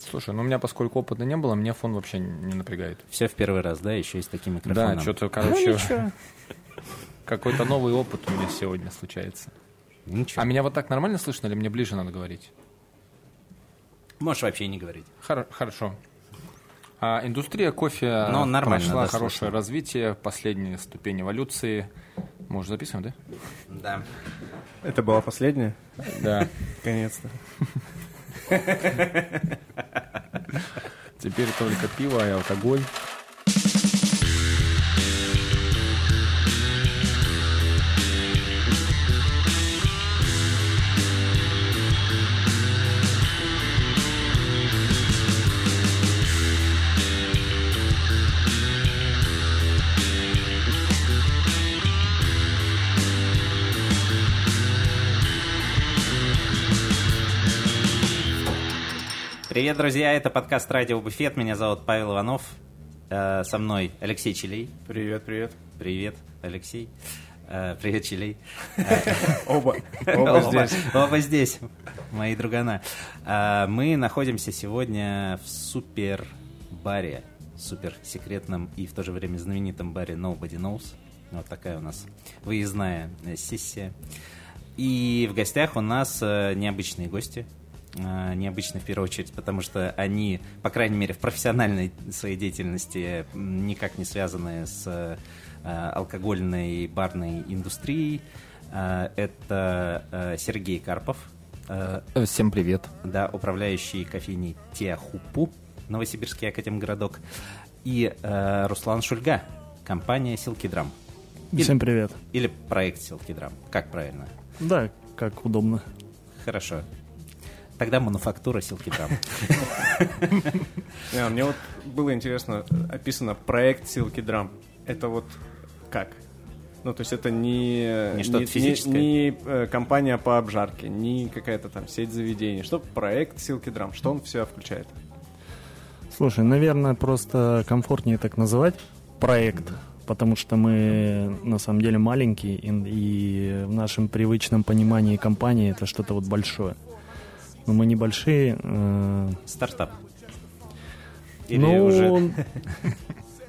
Слушай, ну у меня, поскольку опыта не было, меня фон вообще не напрягает. Все в первый раз, да, еще и с таким микрофоном. Да, что-то, короче, какой-то новый опыт у меня сегодня случается. Ничего. А меня вот так нормально слышно или мне ближе надо говорить? Можешь вообще не говорить. Хор- хорошо. А, индустрия кофе Ну, нормально, прошла да, хорошее слышно. развитие, последняя ступень эволюции. Мы уже записываем, да? Да. Это была последняя? Да. Наконец-то. Теперь только пиво и алкоголь. Привет, друзья, это подкаст «Радио Буфет». Меня зовут Павел Иванов. Э, Со мной Алексей Челей. Привет, привет. Привет, Алексей. Э, Привет, Челей. Оба. Оба здесь. Оба здесь, мои другана. А, Мы находимся сегодня в супер-баре, супер-секретном и в то же время знаменитом баре Nobody Knows. Вот такая у нас выездная э, сессия. И в гостях у нас э, необычные гости. Э, Необычные в первую очередь, потому что они, по крайней мере, в профессиональной своей деятельности никак не связаны с э, алкогольной барной индустрией. Э, Это Сергей Карпов, Всем привет. да, управляющий кофейней Теахупу, Новосибирский академгородок, и Руслан Шульга, компания Силкидрам. Или- Всем привет. Или проект Силкидрам. Как правильно? Да, как удобно. Хорошо. Тогда мануфактура Силкидрам. Не, а Мне вот было интересно, описано проект Drum. Это вот как? Ну, то есть это не... Не что-то физическое? Не, э, компания по обжарке, не какая-то там сеть заведений. Что проект Drum? Что он в себя включает? Слушай, наверное, просто комфортнее так называть проект, потому что мы на самом деле маленькие, и, и в нашем привычном понимании компании это что-то вот большое. Но мы небольшие. э, Стартап. Или ну, уже...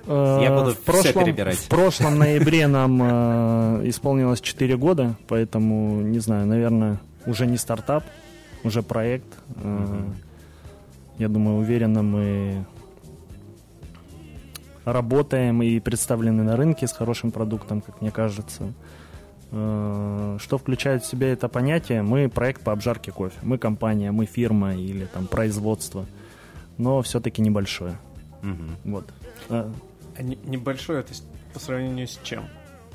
э, Я буду в прошлом, перебирать. В прошлом ноябре нам э, исполнилось 4 года, поэтому, не знаю, наверное, уже не стартап, уже проект. Э, Я думаю, уверенно мы работаем и представлены на рынке с хорошим продуктом, как мне кажется. Э, Что включает в себя это понятие? Мы проект по обжарке кофе. Мы компания, мы фирма или там производство, но все-таки небольшое. Мгм. Вот. Э, А не- небольшое это по сравнению с чем?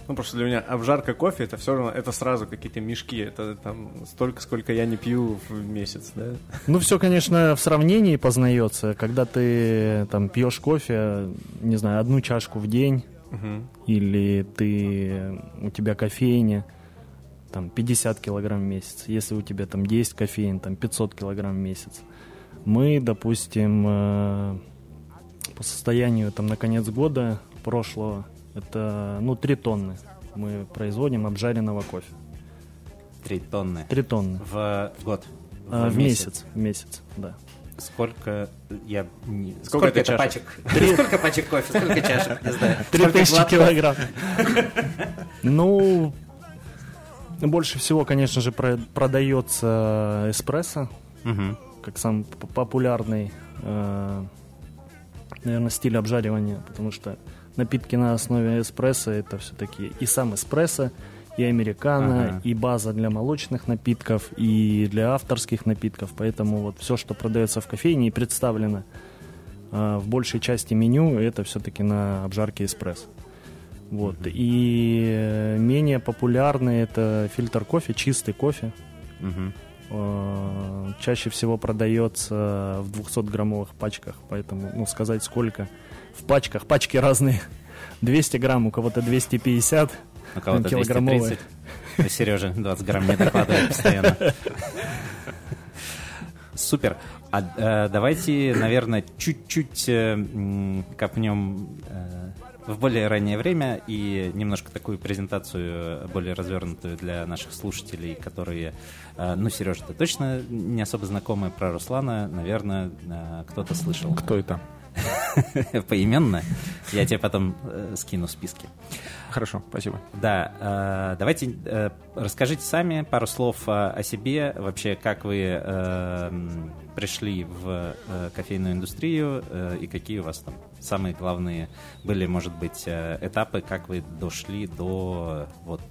Ну, просто для меня обжарка кофе, это все равно, это сразу какие-то мешки. Это там столько, сколько я не пью в месяц, да? Ну, все, конечно, в сравнении познается. Когда ты там пьешь кофе, не знаю, одну чашку в день, Или ты у тебя кофейня, там 50 килограмм в месяц. Если у тебя там 10 кофеин, там 500 килограмм в месяц. Мы, допустим, э, по состоянию там на конец года прошлого, это, ну, 3 тонны мы производим обжаренного кофе. Три тонны. 3 тонны. В в год. А, в месяц. В месяц, да. Сколько я не... Сколько это это чашек? пачек? Сколько пачек кофе? Сколько чашек? Не знаю. Три Сколько тысячи килограмм. Ну, больше всего, конечно же, про- продается эспрессо, как самый популярный, наверное, стиль обжаривания, потому что напитки на основе эспрессо это все-таки и сам эспрессо, и американо, Ага. и база для молочных напитков, и для авторских напитков. Поэтому вот все, что продается в кофейне и представлено а, в большей части меню, это все-таки на обжарке эспрессо. Вот. И э, менее популярный это фильтр кофе, чистый кофе. Мгм. Э, Чаще всего продается в 200-граммовых пачках, поэтому, ну, сказать сколько в пачках, пачки разные. 200 грамм, у кого-то 250, У кого-то килограммовые. 230. Сережа 20 грамм не докладывает постоянно. Супер. А э, давайте, наверное, чуть-чуть э, копнем э, в более раннее время и немножко такую презентацию более развернутую для наших слушателей, которые, э, ну, Сережа, ты точно не особо знакомый про Руслана, наверное, э, кто-то слышал. Кто это? Поименно. Я тебе потом э, скину списки. Хорошо, спасибо. Да, э, давайте э, расскажите сами пару слов э, о себе, вообще как вы э, пришли в э, кофейную индустрию и какие у вас там самые главные были, может быть, этапы, как вы дошли до вот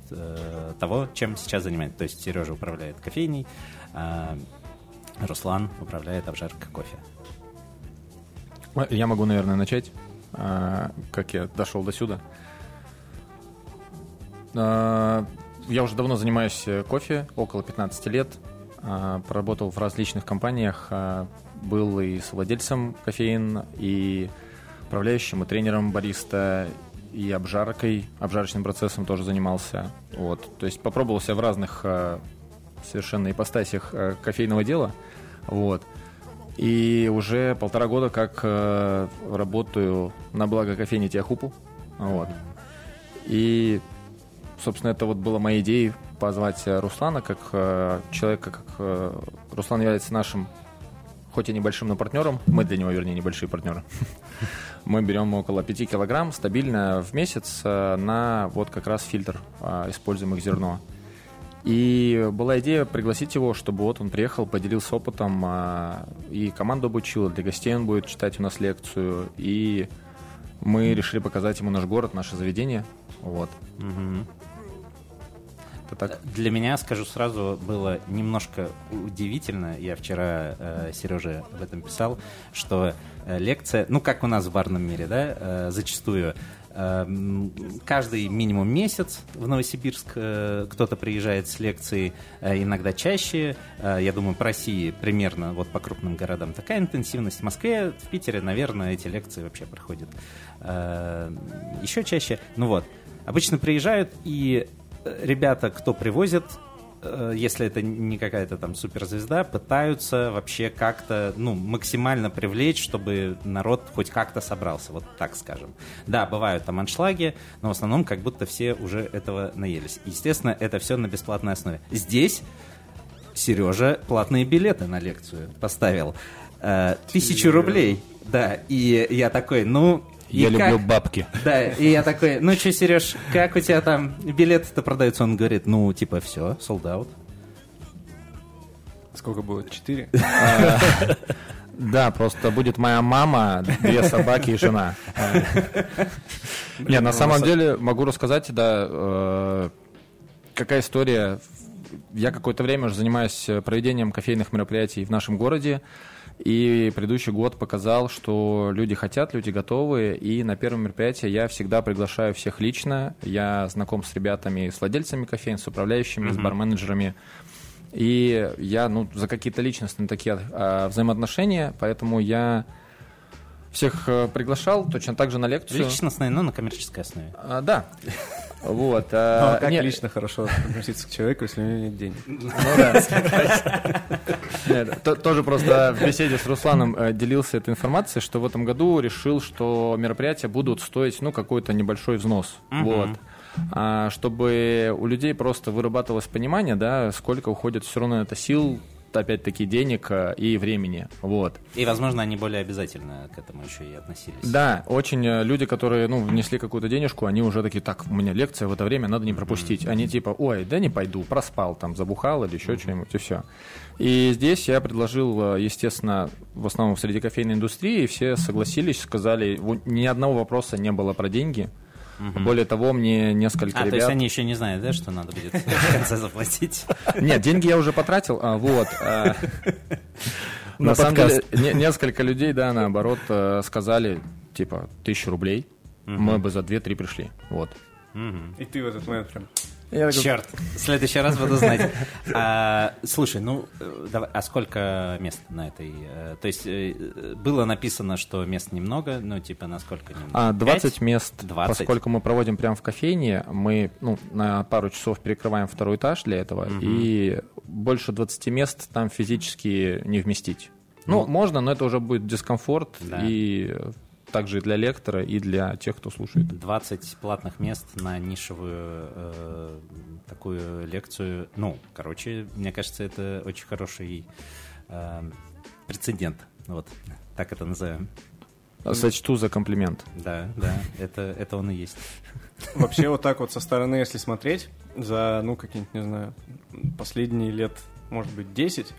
того, чем сейчас занимаетесь. То есть Сережа управляет кофейней, а Руслан управляет обжаркой кофе. Э, Я могу, наверное, начать, а, как я дошел до сюда. А, Я уже давно занимаюсь э, кофе, около 15 лет. А, Проработал в различных компаниях. Был и с владельцем кофеин, и управляющим, и тренером бариста, и обжаркой, обжарочным процессом тоже занимался. Вот. То есть попробовал себя в разных совершенно ипостасях а, кофейного дела. Вот. И уже полтора года как э, работаю на благо кофейни Тиахупу. Вот. И, собственно, это вот была моя идея позвать э, Руслана как э, человека, как э, Руслан является нашим, хоть и небольшим, но партнером. Мы для него, вернее, небольшие партнеры. Мы берем около 5 килограмм стабильно в месяц э, на вот как раз фильтр э, используемых зерно. И была идея пригласить его, чтобы вот он приехал, поделился опытом, а, и команду обучил, для гостей он будет читать у нас лекцию, и мы решили показать ему наш город, наше заведение. Вот. Это так. Для меня, скажу сразу, было немножко удивительно. Я вчера э, Сереже об этом писал, что э, лекция, ну как у нас в барном мире, да, э, зачастую каждый минимум месяц в Новосибирск э, кто-то приезжает с лекцией, э, иногда чаще. Э, я думаю, по России примерно вот по крупным городам такая интенсивность. В Москве, в Питере, наверное, эти лекции вообще проходят еще чаще. Ну вот, обычно приезжают и ребята, кто привозит, если это не какая-то там суперзвезда, пытаются вообще как-то, ну, максимально привлечь, чтобы народ хоть как-то собрался, вот так скажем. Да, бывают там аншлаги, но в основном как будто все уже этого наелись. Естественно, это все на бесплатной основе. Здесь Сережа платные билеты на лекцию поставил. Э, Тысячу рублей. Да, и я такой, ну... и Я как? люблю бабки. Да, и я такой, ну что, Сереж, как у тебя там билеты-то продаются? Он говорит, ну, типа, все, sold out. Сколько было? Четыре? Да, просто будет моя мама, две собаки и жена. Не, на самом деле могу рассказать, да, э, какая история. Я какое-то время уже занимаюсь проведением кофейных мероприятий в нашем городе. И предыдущий год показал, что люди хотят, люди готовы. И на первом мероприятии я всегда приглашаю всех лично. Я знаком с ребятами, с владельцами кофеин, с управляющими, с барменеджерами. И я, ну, за какие-то личностные такие а, взаимоотношения, поэтому я всех э, приглашал точно так же на лекцию. Личностные, но на коммерческой основе. А, да. Вот. Ну, а, а как не- лично хорошо относиться к человеку, если у него нет денег? Ну да. Нет, то- Тоже просто в беседе с Русланом э, делился этой информацией, что в этом году решил, что мероприятия будут стоить, ну, какой-то небольшой взнос. Вот. А, чтобы у людей просто вырабатывалось понимание, да, сколько уходит все равно это сил, опять-таки, денег э, и времени. Вот. И, возможно, они более обязательно к этому еще и относились. Да, очень э, люди, которые, ну, внесли какую-то денежку, они уже такие, так, у меня лекция в это время, надо не пропустить. Они типа, ой, да не пойду, проспал, там, забухал или еще что-нибудь, и все. И здесь я предложил, э, естественно, в основном среди кофейной индустрии, все согласились, сказали, «Во- ни одного вопроса не было про деньги. Более того, мне несколько А, то ребят... есть они еще не знают, да, что надо будет в конце заплатить? Нет, деньги я уже потратил, а, вот. а, На На самом деле, не- несколько людей, да, наоборот, э, сказали, типа, тысячу рублей, мы бы за 2-3 пришли, вот. Мгм. И ты в этот момент прям... Я такой, Черт, в следующий раз буду знать. А, слушай, ну, э, давай, а сколько мест на этой? э, То есть э, было написано, что мест немного, ну, типа, насколько немного? А, 20 Пять? мест, 20. поскольку мы проводим прямо в кофейне, мы ну, на пару часов перекрываем второй этаж для этого, и больше 20 мест там физически не вместить. Ну, Ну. можно, но это уже будет дискомфорт Да. и также и для лектора, и для тех, кто слушает. 20 платных мест на нишевую э, такую лекцию. Ну, короче, мне кажется, это очень хороший э, прецедент. Вот, так это назовем. Сочту за комплимент. Да, да, это, это он и есть. Вообще вот так вот со стороны, если смотреть, за, ну, какие-нибудь, не знаю, последние лет, может быть, 10,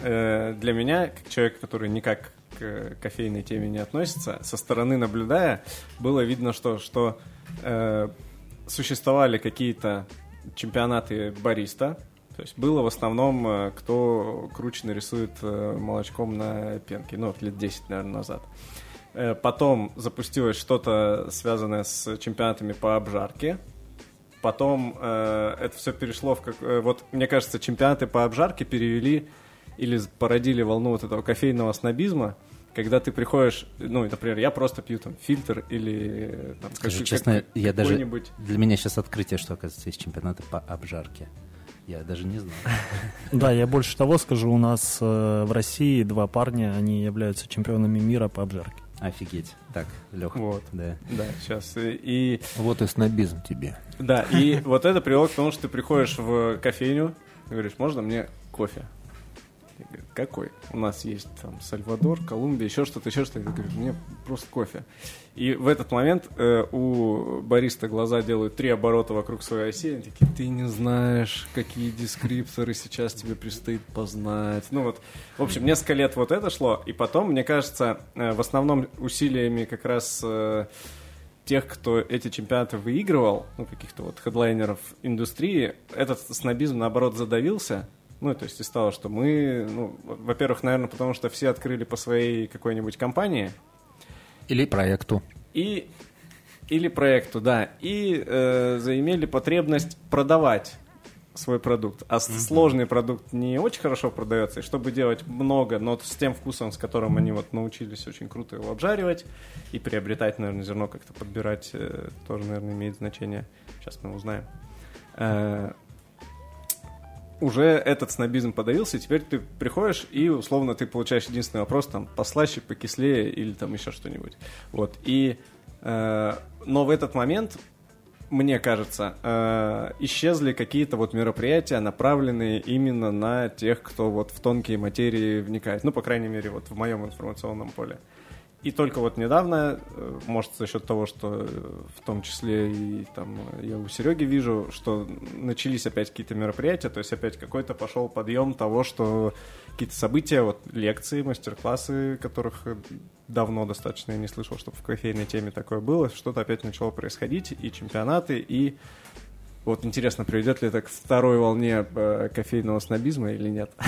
э, для меня, как человек, который никак кофейной теме не относится, со стороны наблюдая, было видно, что, что э, существовали какие-то чемпионаты бариста, то есть было в основном, э, кто круче нарисует э, молочком на пенке, ну, вот лет 10, наверное, назад. Э, Потом запустилось что-то связанное с чемпионатами по обжарке. Потом э, это все перешло в как... вот, мне кажется, чемпионаты по обжарке перевели или породили волну вот этого кофейного снобизма, когда ты приходишь, ну, например, я просто пью там фильтр или там, Скажу как- честно, как- я даже... Для меня сейчас открытие, что, оказывается, есть чемпионаты по обжарке. Я даже не знал. Да, я больше того скажу, у нас э, в России два парня, они являются чемпионами мира по обжарке. Офигеть. Так, Лех, Вот. да. Да, сейчас. И, Вот и снобизм тебе. да, и вот это привело к тому, что ты приходишь в кофейню, и говоришь, можно мне кофе? И говорят, Какой? У нас есть там Сальвадор, Колумбия, еще что-то, еще что-то. Я говорю, мне просто кофе. И в этот момент э, у бариста глаза делают три оборота вокруг своей оси. Они такие, ты не знаешь, какие дескрипторы сейчас тебе предстоит познать. Ну вот, в общем, несколько лет вот это шло. И потом, мне кажется, э, в основном усилиями как раз... э, тех, кто эти чемпионаты выигрывал, ну, каких-то вот хедлайнеров индустрии, этот снобизм, наоборот, задавился. Ну, то есть и стало, что мы, ну, во-первых, наверное, потому что все открыли по своей какой-нибудь компании, Или проекту. и или проекту, да, и э, заимели потребность продавать свой продукт. А с- сложный продукт не очень хорошо продается, и чтобы делать много, но с тем вкусом, с которым они вот научились очень круто его обжаривать и приобретать, наверное, зерно как-то подбирать, э, тоже, наверное, имеет значение. Сейчас мы узнаем. Э, уже этот снобизм подавился, и теперь ты приходишь, и условно ты получаешь единственный вопрос, там, послаще, покислее или там еще что-нибудь. Вот, и... э, но в этот момент, мне кажется, э, исчезли какие-то вот мероприятия, направленные именно на тех, кто вот в тонкие материи вникает. Ну, по крайней мере, вот в моем информационном поле. И только вот недавно, э, может, за счет того, что э, в том числе и там я у Сереги вижу, что начались опять какие-то мероприятия, то есть опять какой-то пошел подъем того, что какие-то события, вот лекции, мастер-классы, которых э, давно достаточно я не слышал, чтобы в кофейной теме такое было, что-то опять начало происходить, и чемпионаты, и вот интересно, приведет ли это к второй волне э, кофейного снобизма или нет.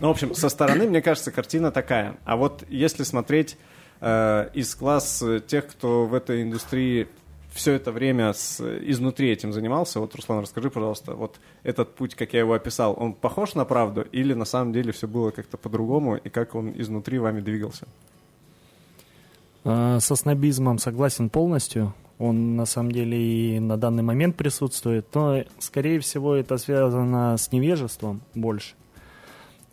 Ну, в общем, со стороны, мне кажется, картина такая. А вот если смотреть э, из класс тех, кто в этой индустрии все это время с, изнутри этим занимался, вот, Руслан, расскажи, пожалуйста, вот этот путь, как я его описал, он похож на правду или на самом деле все было как-то по-другому, и как он изнутри вами двигался? А, Со снобизмом согласен полностью. Он на самом деле и на данный момент присутствует, но, скорее всего, это связано с невежеством больше.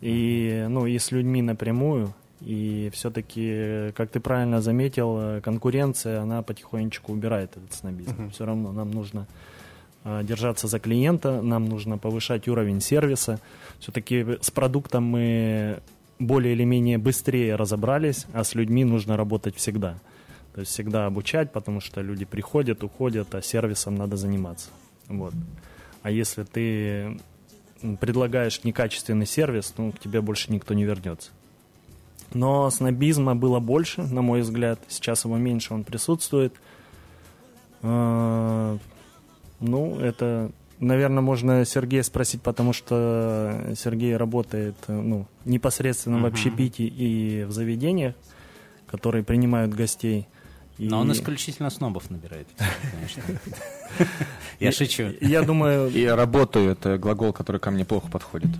И, ну, и с людьми напрямую. И все-таки, как ты правильно заметил, конкуренция, она потихонечку убирает этот снобизм. Все равно нам нужно э, держаться за клиента, нам нужно повышать уровень сервиса. Все-таки с продуктом мы более или менее быстрее разобрались, а с людьми нужно работать всегда. То есть всегда обучать, потому что люди приходят, уходят, а сервисом надо заниматься. Вот. А если ты предлагаешь некачественный сервис, ну, к тебе больше никто не вернется. Но снобизма было больше, на мой взгляд. Сейчас его меньше, он присутствует. А, Ну, это, наверное, можно Сергея спросить, потому что Сергей работает ну, непосредственно в общепите и в заведениях, которые принимают гостей. И Но он исключительно снобов набирает, конечно. Я шучу. Я думаю, И работаю — это глагол, который ко мне плохо подходит.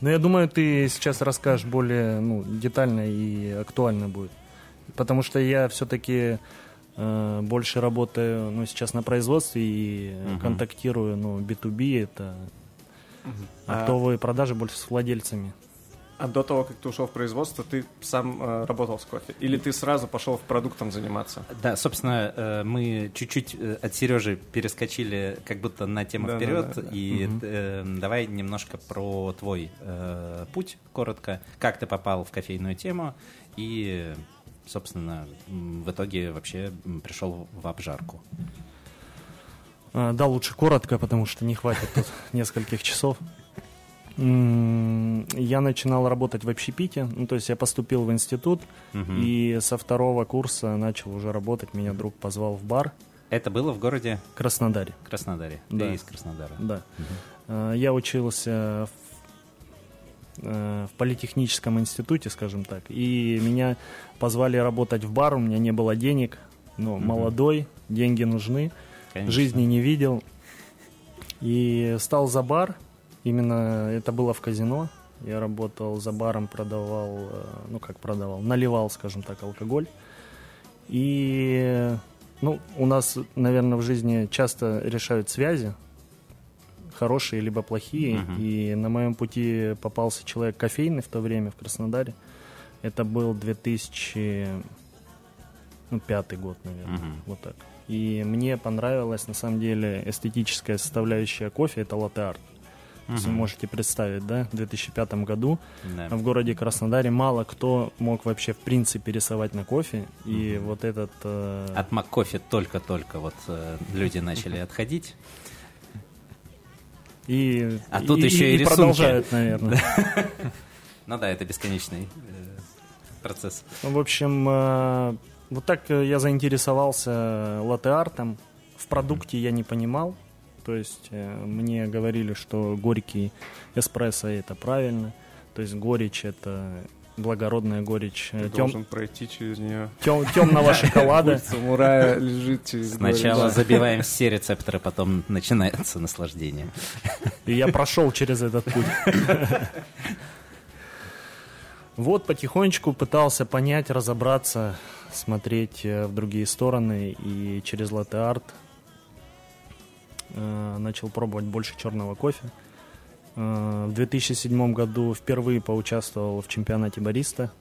Ну, я думаю, ты сейчас расскажешь более ну, детально и актуально будет. Потому что я все-таки э, больше работаю ну, сейчас на производстве и Мгм. контактирую, ну, B2B, это оптовые продажи больше с владельцами. А до того, как ты ушел в производство, ты сам э, работал с кофе? Или ты сразу пошел в продуктом заниматься? Да, собственно, э, мы чуть-чуть э, от Сережи перескочили как будто на тему Да, да, вперед. да, да. И э, давай немножко про твой э, путь, коротко. Как ты попал в кофейную тему и, собственно, в итоге вообще пришел в обжарку. А, Да, лучше коротко, потому что не хватит тут нескольких часов. Я начинал работать в общепите, ну, то есть я поступил в институт, Мгм. и со второго курса начал уже работать. Меня друг позвал в бар Это было в городе Краснодаре. Краснодаре. Да. Ты из Краснодара. Да. А, Я учился в, э, в политехническом институте, скажем так, и меня позвали работать в бар, у меня не было денег, но молодой, деньги нужны, Конечно. жизни не видел. И стал за бар, именно это было в казино, я работал за баром, продавал, э, ну как продавал, наливал, скажем так, алкоголь. И, ну, у нас, наверное, в жизни часто решают связи, хорошие либо плохие. Мгм. И на моем пути попался человек кофейный в то время в Краснодаре. Это был 2005 год, наверное. Мгм. Вот так. И мне понравилась, на самом деле, эстетическая составляющая кофе. Это латте-арт. Есть Вы можете представить, да, в 2005 году Да. в городе Краснодаре мало кто мог вообще в принципе рисовать на кофе. И вот этот... э, От МакКофе только-только вот э, люди начали отходить. и, А тут еще и рисунки. продолжают, наверное. Ну да, это бесконечный э, процесс. В общем, э, вот так э, я заинтересовался латте-артом. В продукте я не понимал. То есть э, мне говорили, что горький эспрессо это правильно. То есть горечь это благородная горечь Ты тем- должен пройти через нее. тем- темного шоколада. Самурая лежит через Сначала горечь. забиваем все рецепторы, потом начинается наслаждение. И я прошел через этот путь. Вот потихонечку пытался понять, разобраться, смотреть э, в другие стороны. И через латте-арт начал пробовать больше черного кофе. Э, в 2007 году впервые поучаствовал в чемпионате бариста.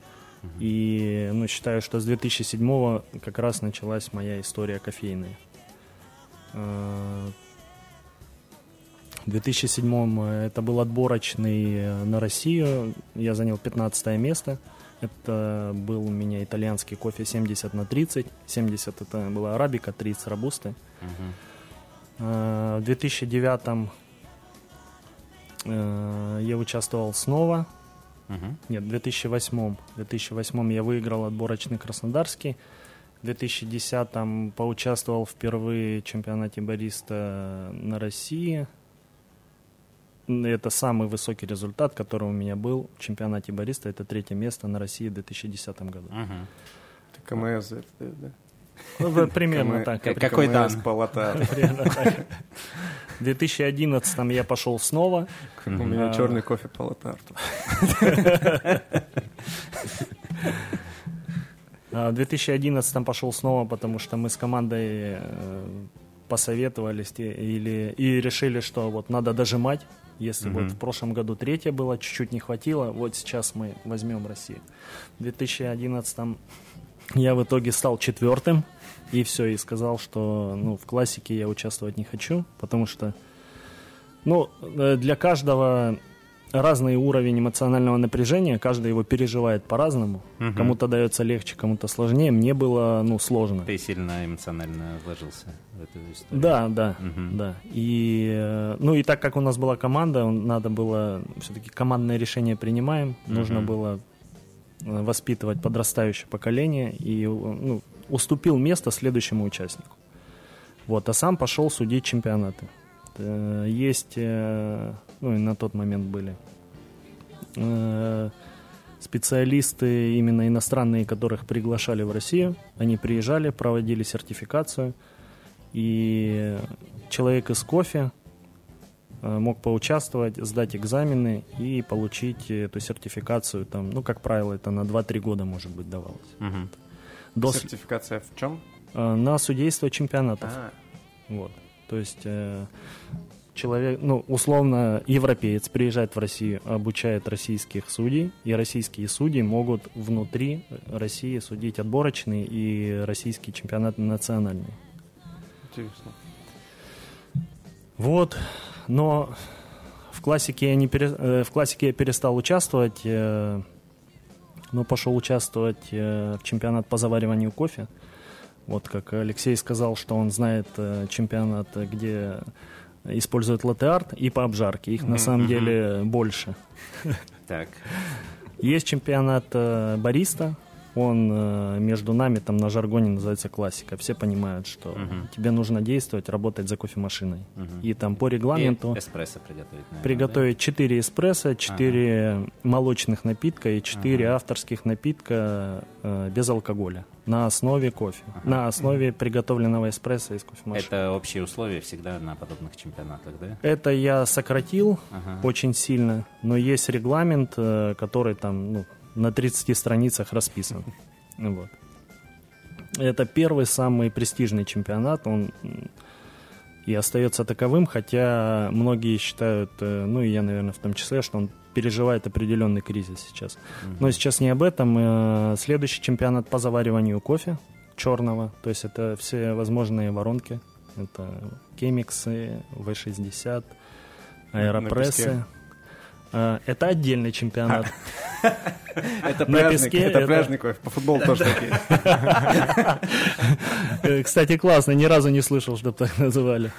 И ну, считаю, что с 2007 как раз началась моя история кофейная. Э, В 2007 это был отборочный э, на Россию. Я занял 15 место. Это был у меня итальянский кофе 70 на 30. 70 это была арабика, 30 робусты. Э, В 2009 э, я участвовал снова. Мгм. Нет, в 2008. В 2008 я выиграл отборочный Краснодарский. В 2010 поучаствовал впервые в чемпионате бариста на России. Это самый высокий результат, который у меня был в чемпионате бариста. Это третье место на России в 2010 году. Мгм. Ты КМС, это, да, да. Ну, вот примерно так. Как- какой дан? по латте. Примерно так. В 2011 я пошел снова. У меня А. черный кофе по латте-арту. А В 2011 пошел снова, потому что мы с командой э, посоветовались или, и решили, что вот надо дожимать. Если вот Мгм. в прошлом году третье было, чуть-чуть не хватило, вот сейчас мы возьмем Россию. В 2011 я в итоге стал четвертым, и все, и сказал, что ну, в классике я участвовать не хочу, потому что ну, э, для каждого разный уровень эмоционального напряжения, каждый его переживает по-разному. Мгм. Кому-то дается легче, кому-то сложнее. Мне было, ну, сложно. Ты сильно эмоционально вложился в эту историю. Да, да, Мгм. да. И, э, ну, и так как у нас была команда, надо было все-таки командное решение принимаем. Нужно Мгм. было воспитывать подрастающее поколение и э, ну, уступил место следующему участнику. Вот, а сам пошел судить чемпионаты. Э, Есть, э, ну и на тот момент были э, специалисты именно иностранные, которых приглашали в Россию. Они приезжали, проводили сертификацию, и человек из кофе э, мог поучаствовать, сдать экзамены и получить эту сертификацию. Там, ну, как правило, это на 2-3 года, может быть, давалось. Мгм. До Сертификация в чем? э, на судейство чемпионатов. А, Вот. То есть э, человек, ну, условно, европеец приезжает в Россию, обучает российских судей, и российские судьи могут внутри России судить отборочный и российский чемпионат национальный. Интересно. Вот, но в классике я, не пере- э, в классике я перестал участвовать, э, но пошел участвовать э, в чемпионат по завариванию кофе. Вот как Алексей сказал, что он знает чемпионат, где используют латте-арт и по обжарке. Их на самом деле больше. Так. Есть чемпионат бариста, он э, между нами там на жаргоне называется классика. Все понимают, что Мгм. тебе нужно действовать, работать за кофемашиной. Мгм. И там по И регламенту эспрессо приготовить, наверное, приготовить 4 эспрессо, 4 молочных напитка и 4 Ага. авторских напитка э, без алкоголя на основе кофе, на основе приготовленного эспрессо из да? кофемашины. Это общие условия всегда на подобных чемпионатах, да? Это я сократил Ага. очень сильно, но есть регламент, э, который там ну, на 30 страницах расписан. Вот. Это первый самый престижный чемпионат, он и остается таковым, хотя многие считают, э, ну и я, наверное, в том числе, что он переживает определенный кризис сейчас. Но сейчас не об этом. э, Следующий чемпионат по завариванию кофе черного, то есть это все возможные воронки. Это кемиксы, В60, аэропрессы. Э, Это отдельный чемпионат. Это пляжный, песке это пляжный кофе. По футболу тоже такие. Э, Кстати, классно, ни разу не слышал, чтобы так называли.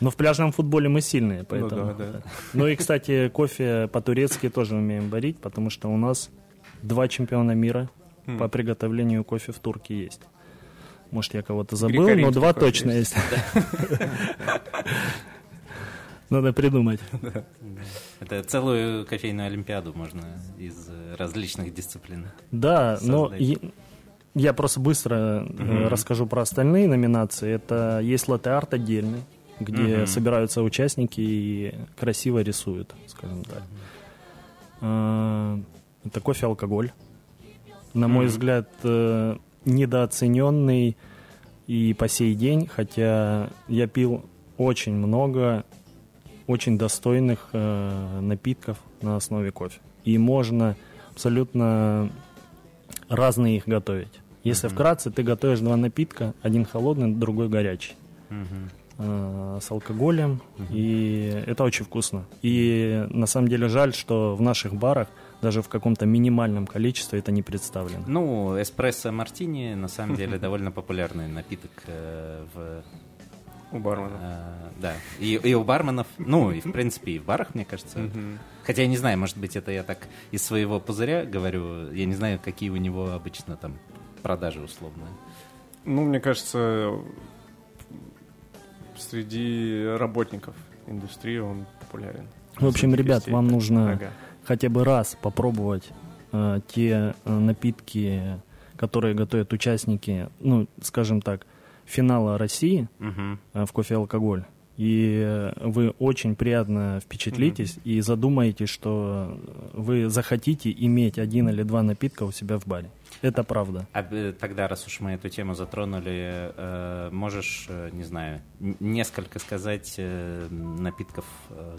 Но в пляжном футболе мы сильные, поэтому. да, да. Ну и, кстати, кофе по-турецки тоже умеем варить, потому что у нас два чемпиона мира Хм. по приготовлению кофе в Турке есть. Может, я кого-то забыл, но два точно есть. Надо придумать. Это целую кофейную олимпиаду можно из э, различных дисциплин. Да, но я, просто быстро э, расскажу про остальные номинации. Это есть латте-арт отдельный, где собираются участники и красиво рисуют, скажем так. А, Это кофе-алкоголь. На мой взгляд, э, недооцененный и по сей день, хотя я пил очень много очень достойных э, напитков на основе кофе. И можно абсолютно разные их готовить. Если Мгм. вкратце, ты готовишь два напитка, один холодный, другой горячий, э, с алкоголем, и это очень вкусно. И на самом деле жаль, что в наших барах даже в каком-то минимальном количестве это не представлено. Ну, эспрессо мартини на самом деле довольно популярный напиток э, в У бармена. э, да и, и у барменов, ну и в принципе и в барах, мне кажется. Мгм. Хотя я не знаю, может быть это я так из своего пузыря говорю, я не знаю, какие у него обычно там продажи условные. Ну, мне кажется, среди работников индустрии он популярен. В общем, Среди ребят, вам нужно Ага. хотя бы раз попробовать э, те э, напитки, которые готовят участники, ну, скажем так, финала России э, в кофе и алкоголь. И э, вы очень приятно впечатлитесь и задумаетесь, что вы захотите иметь один или два напитка у себя в баре. Это правда. А э, тогда, раз уж мы эту тему затронули, э, можешь, э, не знаю, несколько сказать напитков,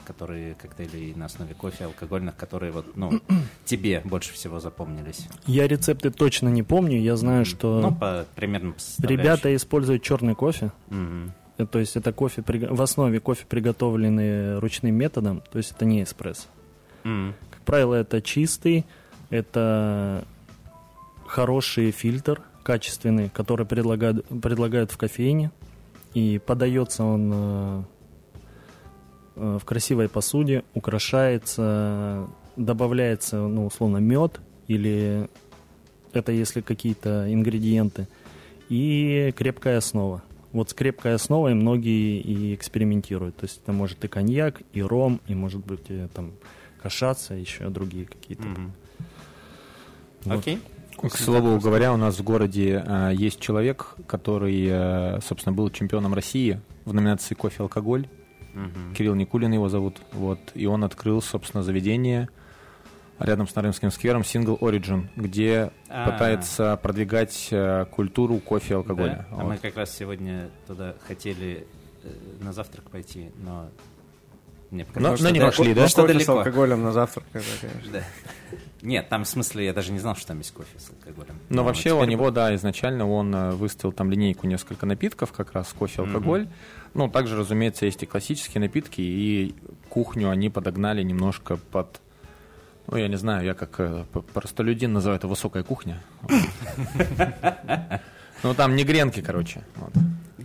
которые коктейли на основе кофе, алкогольных, которые вот, ну, тебе больше всего запомнились? Я рецепты точно не помню. Я знаю, что Ну, по, примерно ребята используют черный кофе. Э, То есть это кофе в основе кофе приготовленный ручным методом, то есть это не эспрессо. М. Как правило, это чистый, это хороший фильтр, качественный, который предлагают, предлагают в кофейне. И подается он э, э, в красивой посуде, украшается, добавляется, ну, условно, мед или это если какие-то ингредиенты. И крепкая основа. Вот с крепкой основой многие и экспериментируют. То есть это может и коньяк, и ром, и может быть и, там кашаться, еще другие какие-то. Мгм. Вот. Окей. К слову говоря, у нас в городе э, есть человек, который, э, собственно, был чемпионом России в номинации кофе алкоголь. Мгм. Кирилл Никулин его зовут. Вот. И он открыл, собственно, заведение рядом с Нарымским сквером Single Origin, где А. пытается продвигать э, культуру кофе и алкоголя. Да? А Вот. мы как раз сегодня туда хотели на завтрак пойти, но мне Но- показалось, но что не пошли, да? что Кофе с далеко. алкоголем на завтрак, это, конечно. Да. Нет, там в смысле, я даже не знал, что там есть кофе с алкоголем. Но вообще у него, да, изначально он э, выставил там линейку несколько напитков, как раз кофе, алкоголь. Ну, также, разумеется, есть и классические напитки, и кухню они подогнали немножко под... Ну, я не знаю, я как э, простолюдин называю это высокая кухня. Ну, там не гренки, короче.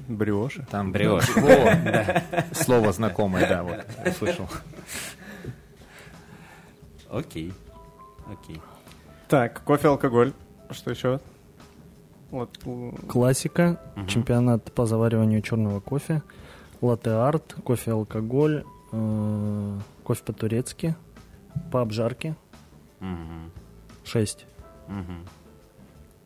Бриоши. Там Бриош. О, Слово знакомое, да, вот, услышал. Окей. Окей. Так, кофе, алкоголь. Что еще? Вот, Классика, чемпионат по завариванию черного кофе, латте-арт, кофе-алкоголь, э, кофе по-турецки, по обжарке, Мгм. 6. Мгм.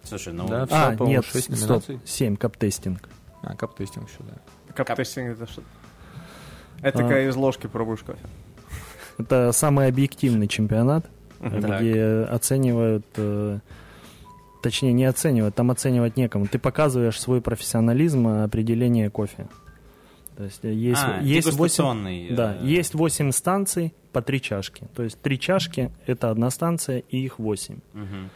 Слушай, ну... Да, А, нет, шесть стоп. 7, cup tasting. А, cup tasting еще, да. cup tasting это что? Это А. когда из ложки пробуешь кофе. Это самый объективный чемпионат, где оценивают, э, точнее не оценивают, там оценивать некому. Ты показываешь свой профессионализм э, определения кофе. То есть э, есть, А, есть 8, дегустационный, да, есть 8 станций по 3 чашки. То есть 3 чашки это одна станция и их 8. мгм.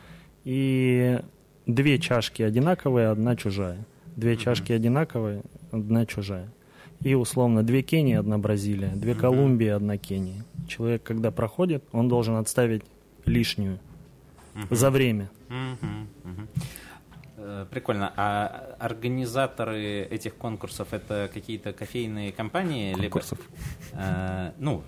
И две чашки одинаковые, одна чужая. Две чашки одинаковые, одна чужая. И условно две Кении, одна Бразилия, две Колумбии, одна Кения. Человек, когда проходит, он должен отставить лишнюю за время. Э, Прикольно. А организаторы этих конкурсов это какие-то кофейные компании? Конкурсов. Либо, э, ну,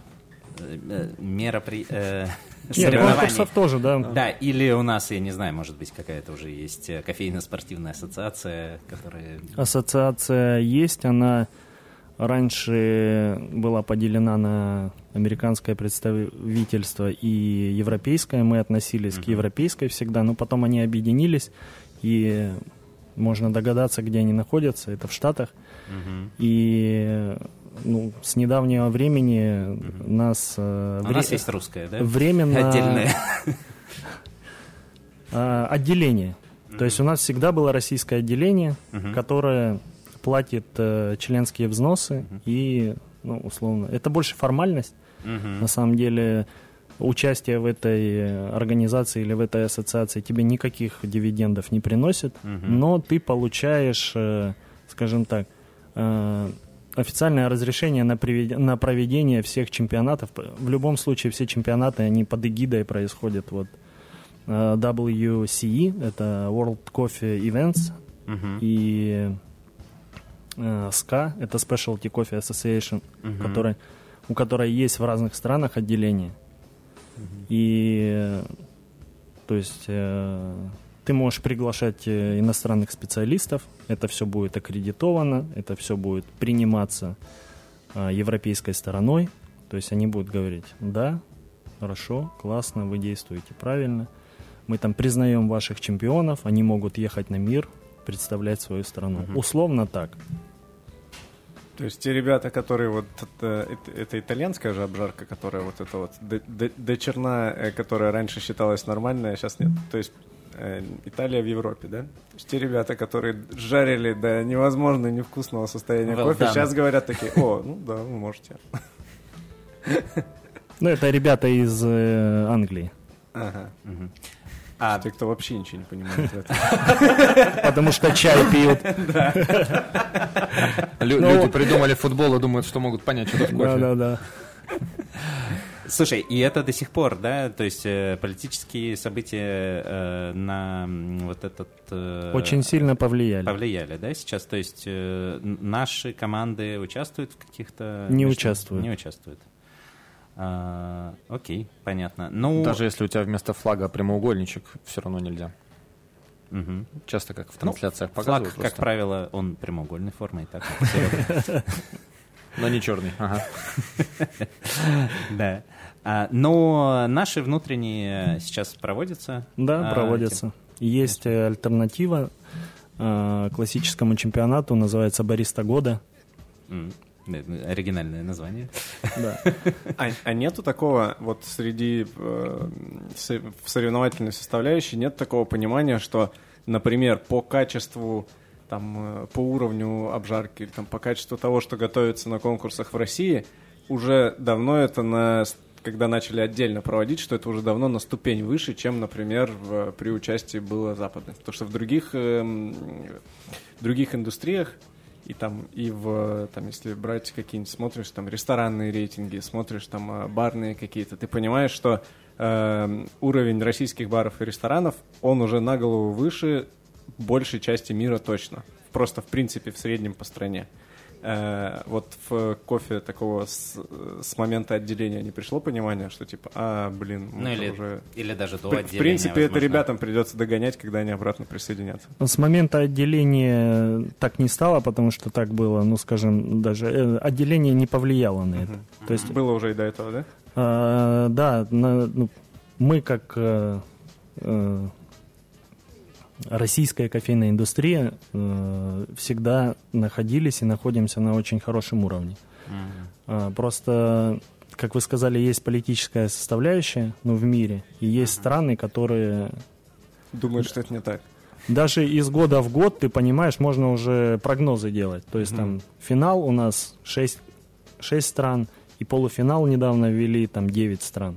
меропри... э, Нет, соревнований. тоже, да. Да, или у нас, я не знаю, может быть, какая-то уже есть э, кофейно-спортивная ассоциация, которая... Ассоциация есть, она раньше была поделена на американское представительство и европейское. Мы относились к европейской всегда, но потом они объединились, и можно догадаться, где они находятся. Это в Штатах. Мгм. И ну, с недавнего времени нас э, У вре- нас есть русская, да? временно Отдельная. а, отделение. То есть у нас всегда было российское отделение, которое платит э, членские взносы и, ну, условно, это больше формальность. На самом деле участие в этой организации или в этой ассоциации тебе никаких дивидендов не приносит, Мгм. но ты получаешь, э, скажем так, э, официальное разрешение на, привед- на проведение всех чемпионатов. В любом случае все чемпионаты, они под эгидой происходят. Вот э, WCE, это World Coffee Events, Мгм. и э, SCA, это Specialty Coffee Association, Мгм. которая, у которой есть в разных странах отделение. И э, то есть э, ты можешь приглашать э, иностранных специалистов, это все будет аккредитовано, это все будет приниматься э, европейской стороной, то есть они будут говорить, да, хорошо, классно, вы действуете правильно, мы там признаем ваших чемпионов, они могут ехать на мир, представлять свою страну. Условно так. То есть те ребята, которые вот это, это, это итальянская же обжарка, которая вот это вот до- до- дочерна, э, которая раньше считалась нормальной, а сейчас нет. То есть э, Италия в Европе, да? То есть те ребята, которые жарили до невозможно невкусного состояния Well кофе, done. сейчас говорят такие, о, ну да, вы можете. Ну, это ребята из э, Англии. Ага. Мгм. А Те, кто вообще ничего не понимает в этом. Потому что чай пьют. Ну- Люди придумали футбол и думают, что могут понять, что это в кофе. Да-да-да. Слушай, и это до сих пор, да? То есть э, политические события э, на вот этот... э, Очень сильно повлияли. повлияли, да, сейчас? То есть э, наши команды участвуют в каких-то... Не между- участвуют. Не участвуют. А, окей, понятно. Ну, Даже если у тебя вместо флага прямоугольничек, все равно нельзя. мгм. Часто как в Ну, трансляциях флаг, показывают как просто. правило, он прямоугольной формы и так. Но не черный. Ага. Да. А, Но наши внутренние сейчас проводятся. Да, а, проводятся. Есть э, альтернатива э, классическому чемпионату, называется «Бариста года». Оригинальное название. Да. А, а нету такого, вот среди э, в соревновательной составляющей нет такого понимания, что, например, по качеству там э, по уровню обжарки или там по качеству того, что готовится на конкурсах в России, уже давно это на когда начали отдельно проводить, что это уже давно на ступень выше, чем, например, в, при участии было западных. Потому что в других, э, других индустриях и там, и в, там, если брать какие-нибудь, смотришь там ресторанные рейтинги, смотришь там э, барные какие-то, ты понимаешь, что э, уровень российских баров и ресторанов, он уже на голову выше большей части мира точно. Просто, в принципе, в среднем по стране. Э, вот в кофе такого с, с момента отделения не пришло понимание, что типа, а, блин, ну, или, уже... или даже до в, отделения, В принципе, возможно. это ребятам придется догонять, когда они обратно присоединятся. Ну, с момента отделения так не стало, потому что так было, ну, скажем, даже э, отделение не повлияло на это. Мгм. То есть, Было уже и до этого, да? а, да, на- ну, мы как э, э, российская кофейная индустрия э, всегда находились и находимся на очень хорошем уровне. Мгм. А, Просто, как вы сказали, есть политическая составляющая ну, в мире, и есть страны, которые Думают, что это не так. даже из года в год, ты понимаешь, можно уже прогнозы делать. То есть Мгм. там финал у нас 6, 6 стран, и полуфинал недавно ввели там 9 стран.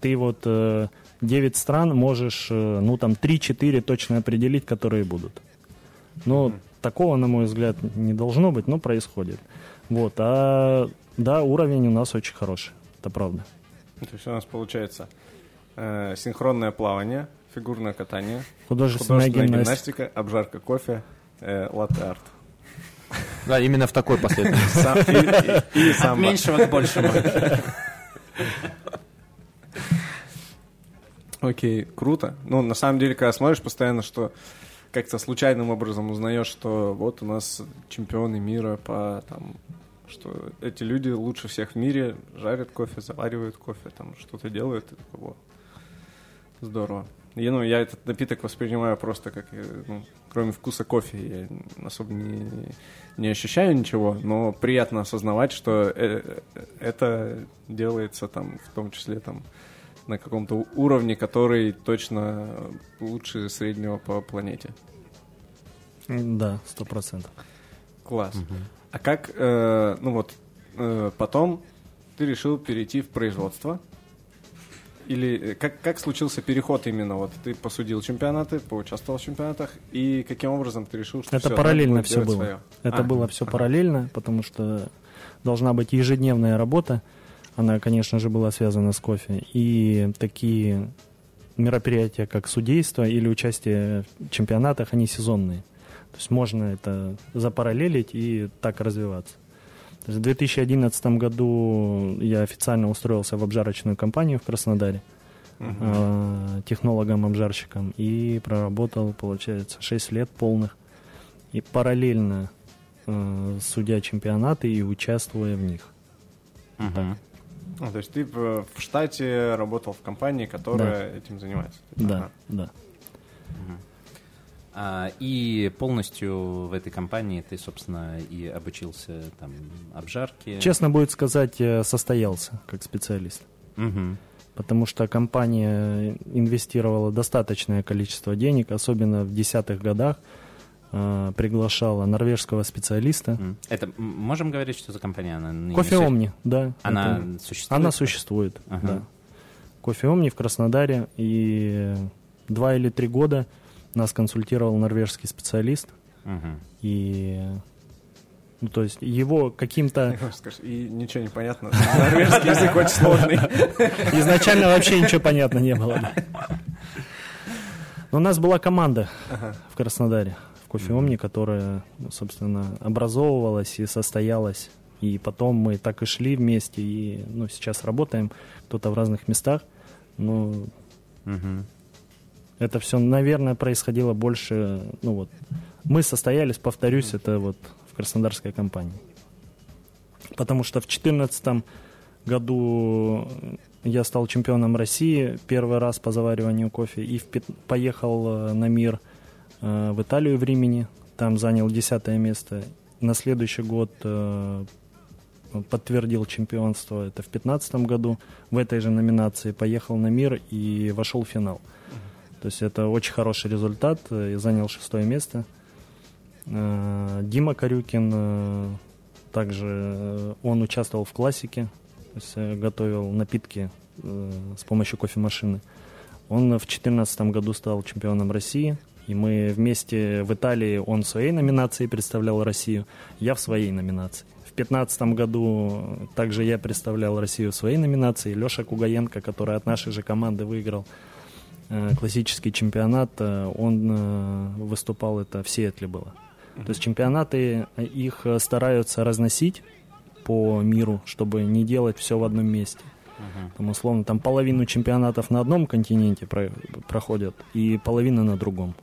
Ты вот э, 9 стран можешь, э, ну там 3-4 точно определить, которые будут. Но Мгм. такого, на мой взгляд, не должно быть, но происходит. Вот, а да, уровень у нас очень хороший, это правда. То есть у нас получается э, синхронное плавание, фигурное катание, Художественная, художественная гимнастика. гимнастика, обжарка кофе, э, латте-арт. Да, именно в такой последовательности. Сам- и- и- и От меньшего к большему. Окей, круто. Ну, на самом деле, когда смотришь постоянно, что как-то случайным образом узнаешь, что вот у нас чемпионы мира по там что эти люди лучше всех в мире жарят кофе, заваривают кофе, там что-то делают, и такой, «Во, здорово. И, ну, я этот напиток воспринимаю просто как, э, ну, кроме вкуса кофе, я особо не, не ощущаю ничего, но приятно осознавать, что э, э, это делается там, в том числе там на каком-то уровне, который точно лучше среднего по планете. Да, сто процентов. Класс. А как, э, ну вот, э, потом ты решил перейти в производство? Или э, как, как случился переход именно? Вот ты посудил чемпионаты, поучаствовал в чемпионатах, и каким образом ты решил, что Это всё, параллельно все было. своё? Это А, было все ага. параллельно, потому что должна быть ежедневная работа. Она, конечно же, была связана с кофе. И такие мероприятия, как судейство или участие в чемпионатах, они сезонные. То есть можно это запараллелить и так развиваться. То есть в 2011 году я официально устроился в обжарочную компанию в Краснодаре э, технологом-обжарщиком и проработал, получается, 6 лет полных. И параллельно э, судя чемпионаты и участвуя в них. Мгм. Ну, то есть ты в, штате работал в компании, которая этим занимается? Да, Ага. да. А, и полностью в этой компании ты, собственно, и обучился там обжарке. Честно будет сказать, состоялся как специалист. Мгм. Потому что компания инвестировала достаточное количество денег, особенно в десятых годах, э, приглашала норвежского специалиста. Это можем говорить, что за компания? Она Кофе Омни, да. Она это- существует? Она существует, Ага. да. Кофе Омни в Краснодаре. И два или три года нас консультировал норвежский специалист. Мгм. И ну, то есть его каким-то... И ничего не понятно. Норвежский язык очень сложный. Изначально вообще ничего понятно не было. Но у нас была команда Ага. в Краснодаре, в Кофе Омни, которая, ну, собственно, образовывалась и состоялась. И потом мы так и шли вместе, и ну, сейчас работаем, кто-то в разных местах. Но Мгм. это все, наверное, происходило больше, ну вот, мы состоялись, повторюсь, это вот в краснодарской компании. Потому что в 2014 году я стал чемпионом России первый раз по завариванию кофе и в поехал э, на мир в Италию в Римени, там занял десятое место. На следующий год э, подтвердил чемпионство, это в 2015 году, в этой же номинации поехал на мир и вошел в финал. То есть это очень хороший результат, э, и занял шестое место. Э, Дима Корюкин, э, также э, он участвовал в классике, то есть э, готовил напитки э, с помощью кофемашины. Он в 2014 году стал чемпионом России, и мы вместе в Италии, он в своей номинации представлял Россию, я в своей номинации. В 2015 году также я представлял Россию в своей номинации. Леша Кугаенко, который от нашей же команды выиграл э, классический чемпионат, э, он э, выступал, это в Сиэтле было. То есть чемпионаты, их стараются разносить по миру, чтобы не делать все в одном месте. Там, условно, там половину чемпионатов на одном континенте про- проходят и половина на другом.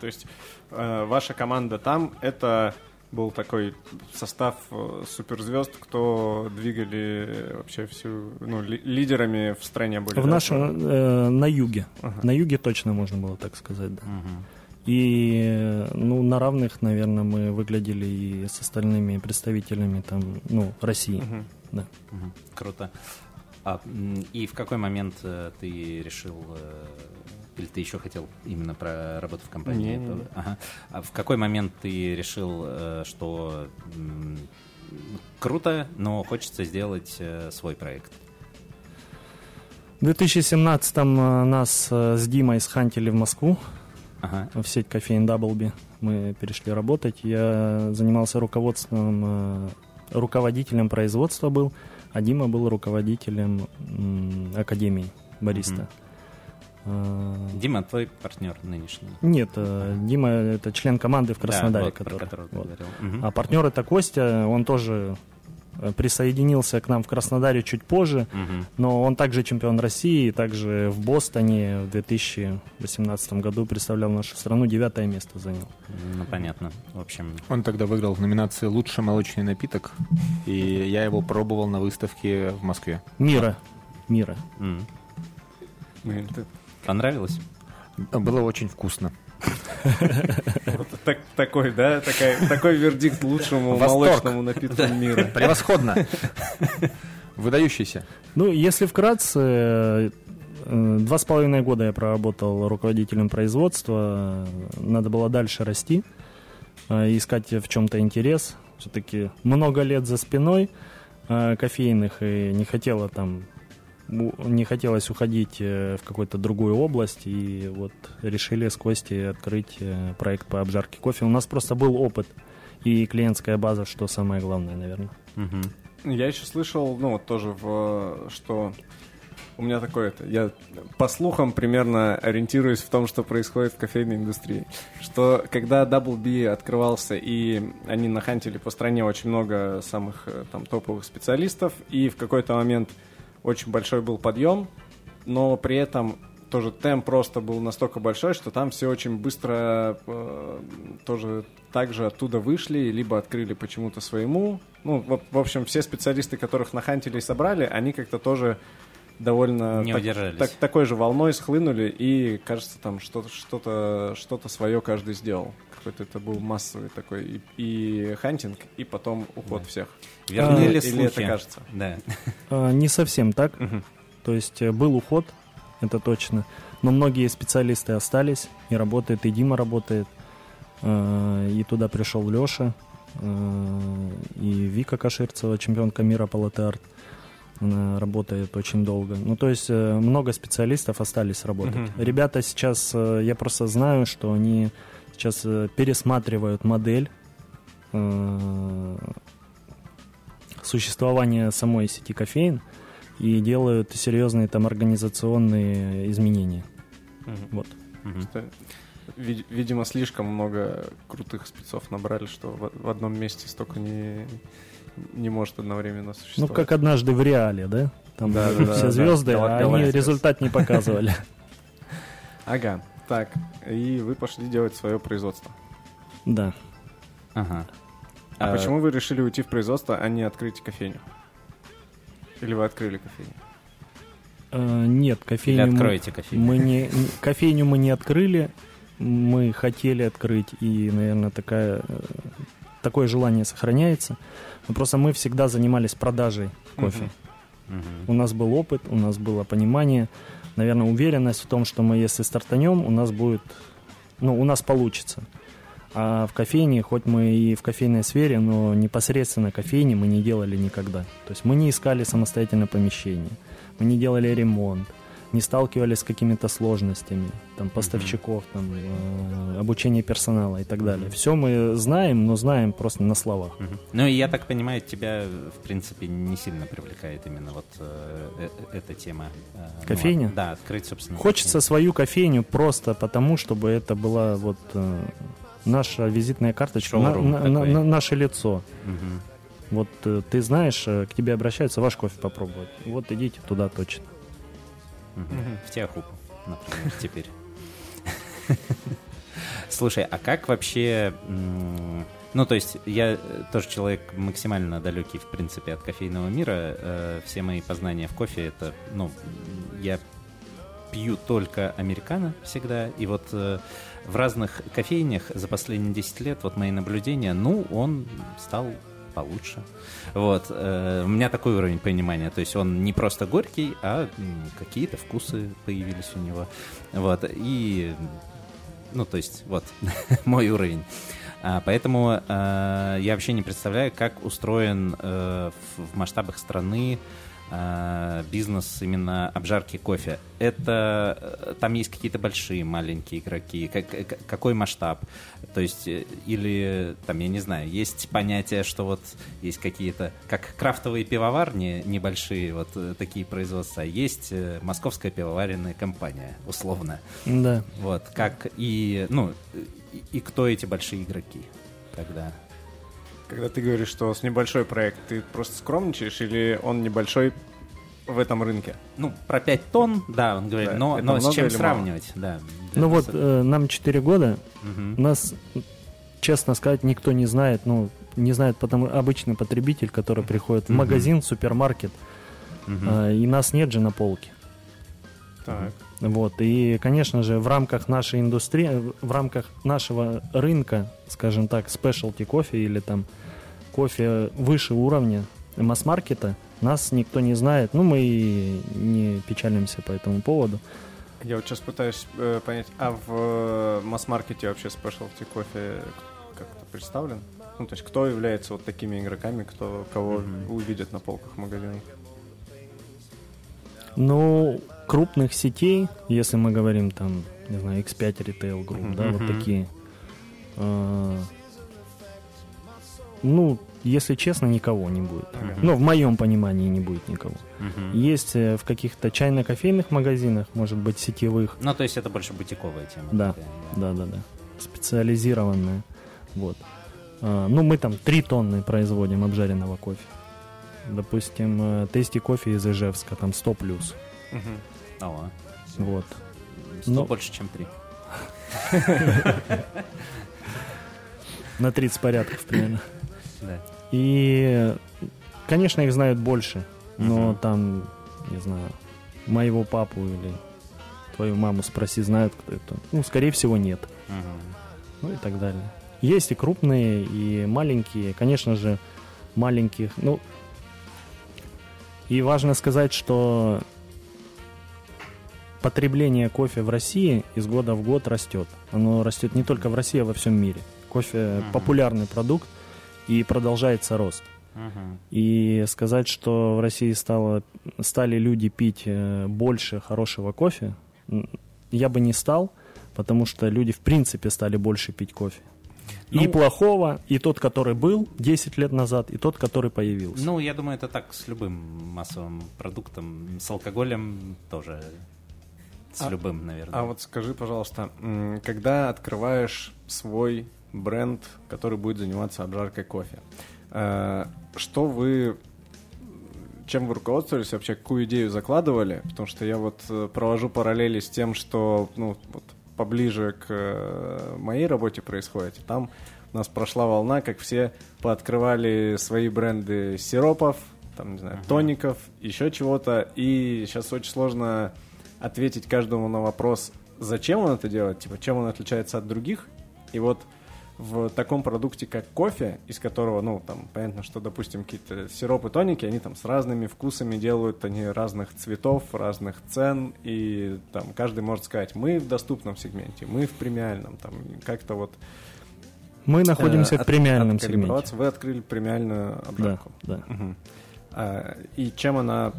То есть э, ваша команда там это был такой состав э, суперзвезд, кто двигали вообще всю, ну, ли- лидерами в стране были. В да? нашем, э, на юге. Ага. На юге точно можно было так сказать, да. Мгм. И ну, на равных, наверное, мы выглядели и с остальными представителями там, ну, России. Мгм. Да. Мгм. Круто. А, и в какой момент э, ты решил, или ты еще хотел именно про работу в компании? Не-не-не. Ага. А в какой момент ты решил, э, что круто, но хочется сделать э, свой проект? В 2017-м э, нас с Димой схантили в Москву Ага. в сеть кофеин Даблби. Мы перешли работать. Я занимался руководством, руководителем производства был, а Дима был руководителем академии бариста. Э, Дима, твой партнер нынешний. Нет, э, Дима это член команды в Краснодаре, Да, вот, про который. которого ты вот. говорил. Мгм. А партнер это Костя, он тоже э, присоединился к нам в Краснодаре чуть позже, Мгм. но он также чемпион России, и также в Бостоне в 2018 году представлял нашу страну, девятое место занял. Ну, понятно. В общем, Он тогда выиграл в номинации «Лучший молочный напиток», и я его пробовал на выставке в Москве. Мира, мира. м, Блин, ты- понравилось? Было очень вкусно. так- такой, да, такая, такой вердикт лучшему Восторг. молочному напитку мира. Превосходно! Выдающийся. Ну, если вкратце, э, два с половиной года я проработал руководителем производства. Надо было дальше расти, э, искать в чем-то интерес. Все-таки много лет за спиной э, кофейных и не хотела там не хотелось уходить э, в какую-то другую область, и вот решили с Костей открыть э, проект по обжарке кофе. У нас просто был опыт и клиентская база, что самое главное, наверное. Мгм. Я еще слышал, ну, вот тоже, в, что у меня такое это, я по слухам примерно ориентируюсь в том, что происходит в кофейной индустрии, что когда Double B открывался, и они нахантили по стране очень много самых э, там топовых специалистов, и в какой-то момент очень большой был подъем, но при этом тоже темп просто был настолько большой, что там все очень быстро э, тоже также оттуда вышли, либо открыли почему-то своему. Ну, в, в общем, все специалисты, которых нахантили и собрали, они как-то тоже довольно Не так- удержались. так- такой же волной схлынули, и, кажется, там что-то что-то что-то свое каждый сделал. Какой-то это был массовый такой и, и hunting, и потом уход всех. Верны А, ли или слухи? это кажется? Да. А, Не совсем так. Мгм. То есть э, был уход, это точно. Но многие специалисты остались, и работает, и Дима работает. Э, И туда пришел Леша, и Вика Каширцева, чемпионка мира по латте-арт. Она работает очень долго. Ну, то есть э, много специалистов остались работать. Мгм. Ребята сейчас, э, я просто знаю, что они сейчас э, пересматривают модель э, существования самой сети кофеин и делают серьезные там организационные изменения. Мгм. Вот. Ви- видимо, слишком много крутых спецов набрали, что в, одном месте столько не, не может одновременно Ну, существовать. как однажды в реале, да? Там Да, да, да, все да. звезды, Гала- а они результат не показывали. Ага, так, и вы пошли делать свое производство. Да. Ага. А, А, почему вы решили уйти в производство, а не открыть кофейню? Или вы открыли кофейню? Э, Нет, Или кофейню мы- откроете кофейню? мы не кофейню мы не открыли, мы хотели открыть, и, наверное, такая, э, такое желание сохраняется. Но просто мы всегда занимались продажей кофе. Мгм. Мгм. У нас был опыт, у нас было понимание, наверное, уверенность в том, что мы, если стартанем, у нас будет, ну, у нас получится. А в кофейне, хоть мы и в кофейной сфере, но непосредственно кофейни мы не делали никогда. То есть мы не искали самостоятельно помещение, мы не делали ремонт, не сталкивались с какими-то сложностями, там, поставщиков, там, э, обучение персонала и так далее. Все мы знаем, но знаем просто на словах. Ну и я так понимаю, тебя, в принципе, не сильно привлекает именно вот э, э, эта тема. э, ну, Кофейня? да, открыть, собственно. Хочется свою кофейню просто потому, чтобы это была вот э, наша визитная карточка, на- на- на- на- наше лицо. Мгм. Вот э, ты знаешь, э, к тебе обращаются ваш кофе попробовать. Вот идите туда точно. В Теохупу, например, теперь. Слушай, а как вообще... Ну, то есть, я э, тоже человек максимально далекий, в принципе, от кофейного мира. Э, Все мои познания в кофе — это, ну, я пью только американо всегда. И вот э, в разных кофейнях за последние 10 лет, вот мои наблюдения, ну, он стал получше. Вот. э, У меня такой уровень понимания. То есть он не просто горький, а какие-то вкусы появились у него. Вот. И, ну, то есть, вот, мой уровень. А, поэтому э, я вообще не представляю, как устроен э, в, в масштабах страны бизнес именно обжарки кофе. Это э, там есть какие-то большие, маленькие игроки. Как, к- какой масштаб? То есть э, или там я не знаю, есть понятие, что вот есть какие-то как крафтовые пивоварни небольшие вот э, такие производства, а есть э, московская пивоваренная компания условно. Да. Вот как и ну и, и кто эти большие игроки тогда? Когда ты говоришь, что с небольшой проект, ты просто скромничаешь или он небольшой в этом рынке? Ну, про 5 тонн, да, он говорит, Да, но, но с чем или мало? сравнивать, да. Ну вот, э, нам 4 года, Мгм. нас, честно сказать, никто не знает, ну, не знает потому обычный потребитель, который приходит в магазин, супермаркет, Мгм. а, и нас нет же на полке. Так. Вот, и, конечно же, в рамках нашей индустрии, в рамках нашего рынка, скажем так, спешлти кофе или там кофе выше уровня масс-маркета, нас никто не знает, ну, мы и не печалимся по этому поводу. Я вот сейчас пытаюсь э, понять, а в э, масс-маркете вообще спешлти кофе как-то представлен? Ну, то есть кто является вот такими игроками, кто, кого Мгм. увидят на полках магазинов? Ну, крупных сетей, если мы говорим там, не знаю, X5 Retail Group, Мгм. да, вот такие. А, ну, если честно, никого не будет. Ага. Ну, в моем понимании не будет никого. Мгм. Есть э, в каких-то чайно-кофейных магазинах, может быть, сетевых, Ну, то есть это больше бутиковая тема. Да. такая, да-да-да, специализированная. Вот. А, ну, мы там 3 тонны производим обжаренного кофе. Допустим, э, тести кофе из Ижевска, там 100 плюс. Мгм. О, Вот. сто Ну. больше, чем три. На 30 порядков примерно. Да. И, конечно, их знают больше, но там, не знаю, моего папу или твою маму спроси, знают кто это. Ну, скорее всего, нет. Ну и так далее. Есть и крупные, и маленькие. Конечно же, маленьких, ну... И важно сказать, что потребление кофе в России из года в год растет. Оно растет не только в России, а во всем мире. Кофе Мгм. популярный продукт и продолжается рост. Мгм. И сказать, что в России стало, стали люди пить э, больше хорошего кофе, я бы не стал, потому что люди в принципе стали больше пить кофе. и Ну- плохого, и тот, который был 10 лет назад, и тот, который появился. Ну, я думаю, это так с любым массовым продуктом. С алкоголем тоже. С А- любым, наверное. А вот скажи, пожалуйста, когда открываешь свой бренд, который будет заниматься обжаркой кофе, э, что вы, чем вы руководствовались вообще, какую идею закладывали? Потому что я вот э, провожу параллели с тем, что ну, вот поближе к э, моей работе происходит. Там у нас прошла волна, как все пооткрывали свои бренды сиропов, там, не знаю, тоников, еще чего-то. И сейчас очень сложно ответить каждому на вопрос, зачем он это делает, типа, чем он отличается от других. И вот в таком продукте, как кофе, из которого, ну, там, понятно, что, допустим, какие-то сиропы, тоники, они там с разными вкусами делают, они разных цветов, разных цен, и там каждый может сказать, мы в доступном сегменте, мы в премиальном, там, как-то вот Мы находимся э, в премиальном от- сегменте. Вы открыли премиальную Да, обжарку. да. Мгм. А, И чем она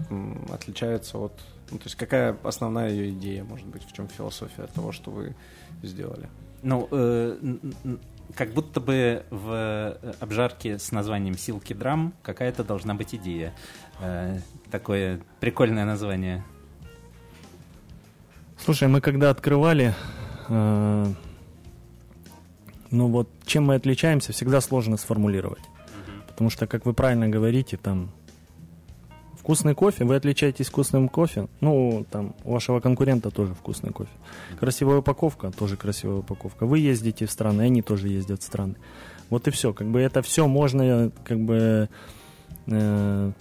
отличается от... Ну, то есть какая основная ее идея, может быть, в чем философия того, что вы сделали? Ну, э, как будто бы в э, обжарке с названием Силки Драм какая-то должна быть идея. Э, такое прикольное название. Слушай, мы когда открывали, э, ну вот чем мы отличаемся, всегда сложно сформулировать. Потому что, как вы правильно говорите, там вкусный кофе, вы отличаетесь вкусным кофе, ну, там, у вашего конкурента тоже вкусный кофе. Красивая упаковка, тоже красивая упаковка. Вы ездите в страны, они тоже ездят в страны. Вот и все. Как бы это все можно, как бы, э,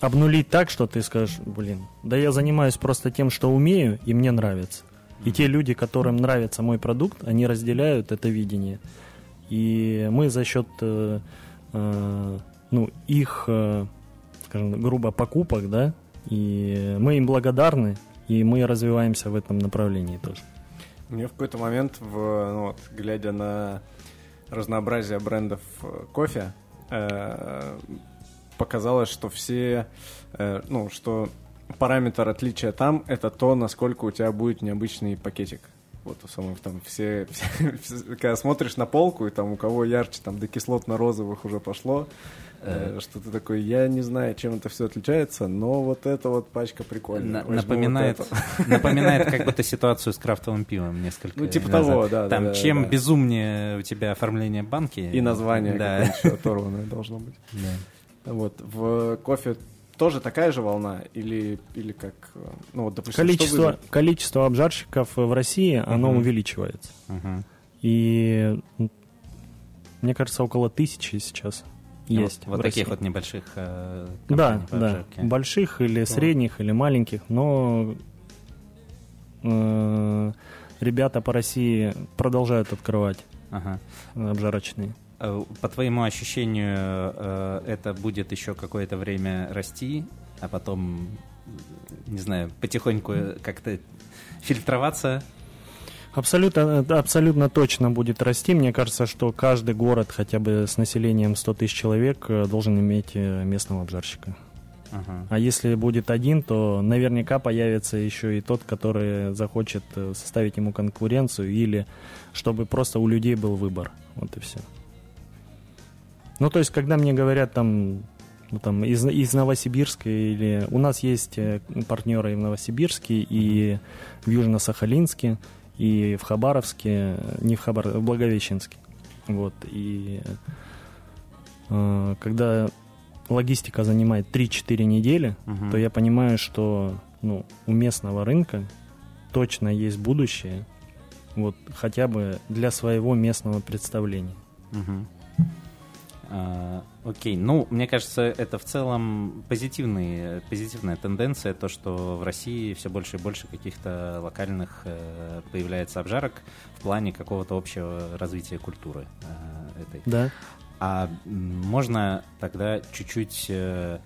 обнулить так, что ты скажешь, блин, да я занимаюсь просто тем, что умею, и мне нравится. И те люди, которым нравится мой продукт, они разделяют это видение. И мы за счет э, э, ну, их, э, скажем, грубо покупок, да, и мы им благодарны, и мы развиваемся в этом направлении тоже. Мне в какой-то момент, в, ну вот, глядя на разнообразие брендов э, кофе, э, показалось, что все, э, ну, что параметр отличия там это то, насколько у тебя будет необычный пакетик. Вот у самых там все, все- все- когда смотришь на полку, и там у кого ярче, там до кислотно-розовых уже пошло, что ты такой, я не знаю, чем это все отличается, но вот эта вот пачка прикольная. На- Возьму вот напоминает, напоминает как будто ситуацию с крафтовым пивом несколько Ну, типа назад. того, да, Там да, чем да. безумнее у тебя оформление банки... И название Да. еще оторванное должно быть. Да. Вот, в кофе тоже такая же волна? Или, или как, э, ну вот, допустим, Количество, что количество обжарщиков в России, оно Мгм. увеличивается. Мгм. И мне кажется, около тысячи сейчас есть. Вот, вот таких вот небольших э, Да, по да. обжарке. Больших или средних, или маленьких, но э, ребята по России продолжают открывать Ага. э, обжарочные. Э, По твоему ощущению, э, это будет еще какое-то время расти, а потом, не знаю, потихоньку как-то фильтроваться? Абсолютно, это абсолютно точно будет расти. Мне кажется, что каждый город хотя бы с населением 100 тысяч человек э, должен иметь э, местного обжарщика. Ага. А если будет один, то наверняка появится еще и тот, который захочет э, составить ему конкуренцию или чтобы просто у людей был выбор. Вот и все. Ну, то есть, когда мне говорят там, ну, там из, из Новосибирска или... У нас есть э, партнеры и в Новосибирске, и в Южно-Сахалинске, и в Хабаровске, не в Хабар, в Благовещенске. Вот, и э, когда логистика занимает 3-4 недели, Мгм. то я понимаю, что ну, у местного рынка точно есть будущее, вот хотя бы для своего местного представления. Мгм. А, Окей, ну, мне кажется, это в целом позитивный, позитивная тенденция, то, что в России все больше и больше каких-то локальных э, появляется обжарок в плане какого-то общего развития культуры э, этой. Да. А можно тогда чуть-чуть, э,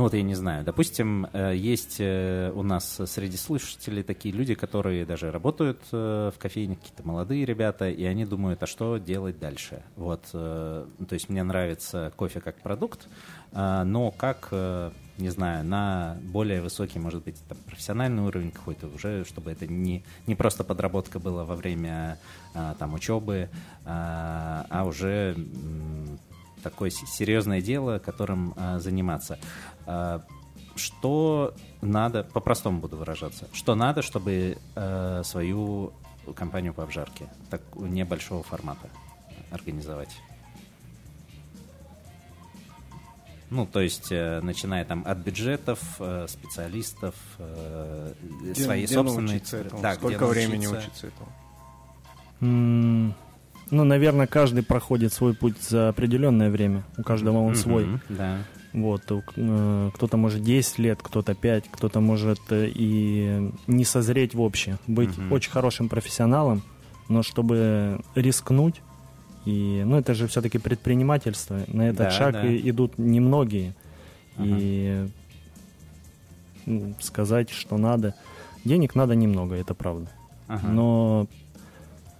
ну вот я не знаю, допустим, э, есть э, у нас среди слушателей такие люди, которые даже работают э, в кофейне, какие-то молодые ребята, и они думают, а что делать дальше? Вот, э, то есть мне нравится кофе как продукт, но как, не знаю, на более высокий, может быть, там, профессиональный уровень какой-то уже, чтобы это не, не просто подработка была во время там учебы, а, уже такое се- серьезное дело, которым а, заниматься. А, Что надо, по-простому буду выражаться, что надо, чтобы э, свою компанию по обжарке так, небольшого формата организовать? Ну, то есть, э, начиная там от бюджетов, э, специалистов, э, Где- своей где собственной... научиться этому? Да, Сколько где времени научиться. учиться этому? Ну, наверное, каждый проходит свой путь за определенное время. У каждого он свой. Да. Вот, э, кто-то может 10 лет, кто-то 5, кто-то может э, и не созреть в общем, быть Мгм. очень хорошим профессионалом, но чтобы рискнуть, и, ну, это же все-таки предпринимательство, на этот Да, шаг да. и- идут немногие, и м, сказать, что надо, денег надо немного, это правда, Ага. но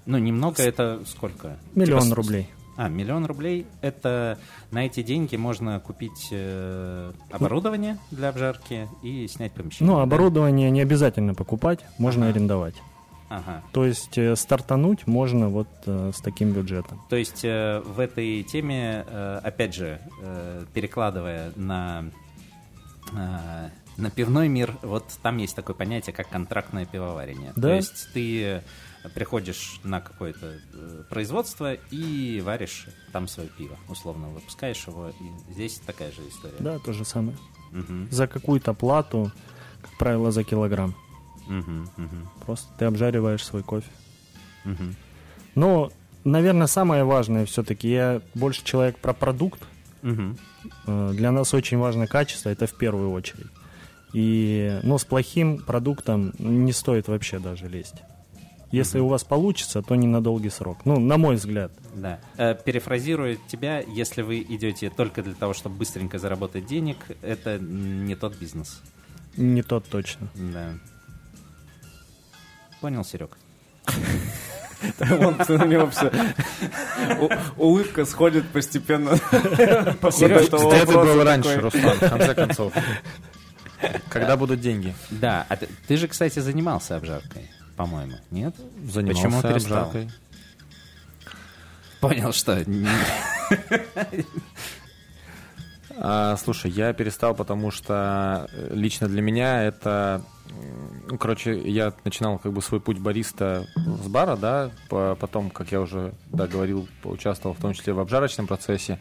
Ну, немного это сколько? Миллион Типа рублей. А, миллион рублей это на эти деньги можно купить э, оборудование для обжарки и снять помещение. Ну, да? оборудование не обязательно покупать, можно Ага. арендовать. Ага. То есть э, стартануть можно вот э, с таким бюджетом. То есть э, в этой теме, э, опять же, э, перекладывая на, э, на пивной мир, вот там есть такое понятие, как контрактное пивоварение. Да. То есть ты приходишь на какое-то э, производство и варишь там свое пиво, условно выпускаешь его, и здесь такая же история. Да, то же самое. Мгм. За какую-то плату, как правило, за килограмм. Мгм, мгм, Просто ты обжариваешь свой кофе. мгм. Но, наверное, самое важное все-таки, я больше человек про продукт. Э, Для нас очень важно качество, это в первую очередь. И, ну, с плохим продуктом не стоит вообще даже лезть. Если у вас получится, то не на долгий срок. Ну, на мой взгляд. Да. Э, Перефразируя тебя, если вы идете только для того, чтобы быстренько заработать денег, это не тот бизнес. Не тот точно. Да. Понял, Серег? Вон на него все. Улыбка сходит постепенно. Сереж, это было раньше. Руслан, в конце концов. Когда будут деньги? Да. А ты, ты же, кстати, занимался обжаркой, по-моему, нет? Занимался Почему перестал? обжаркой. Понял, что... А, слушай, я перестал, потому что э, лично для меня это... Ну, короче, я начинал как бы свой путь бариста с бара, да, по- потом, как я уже да, говорил, поучаствовал в том числе в обжарочном процессе.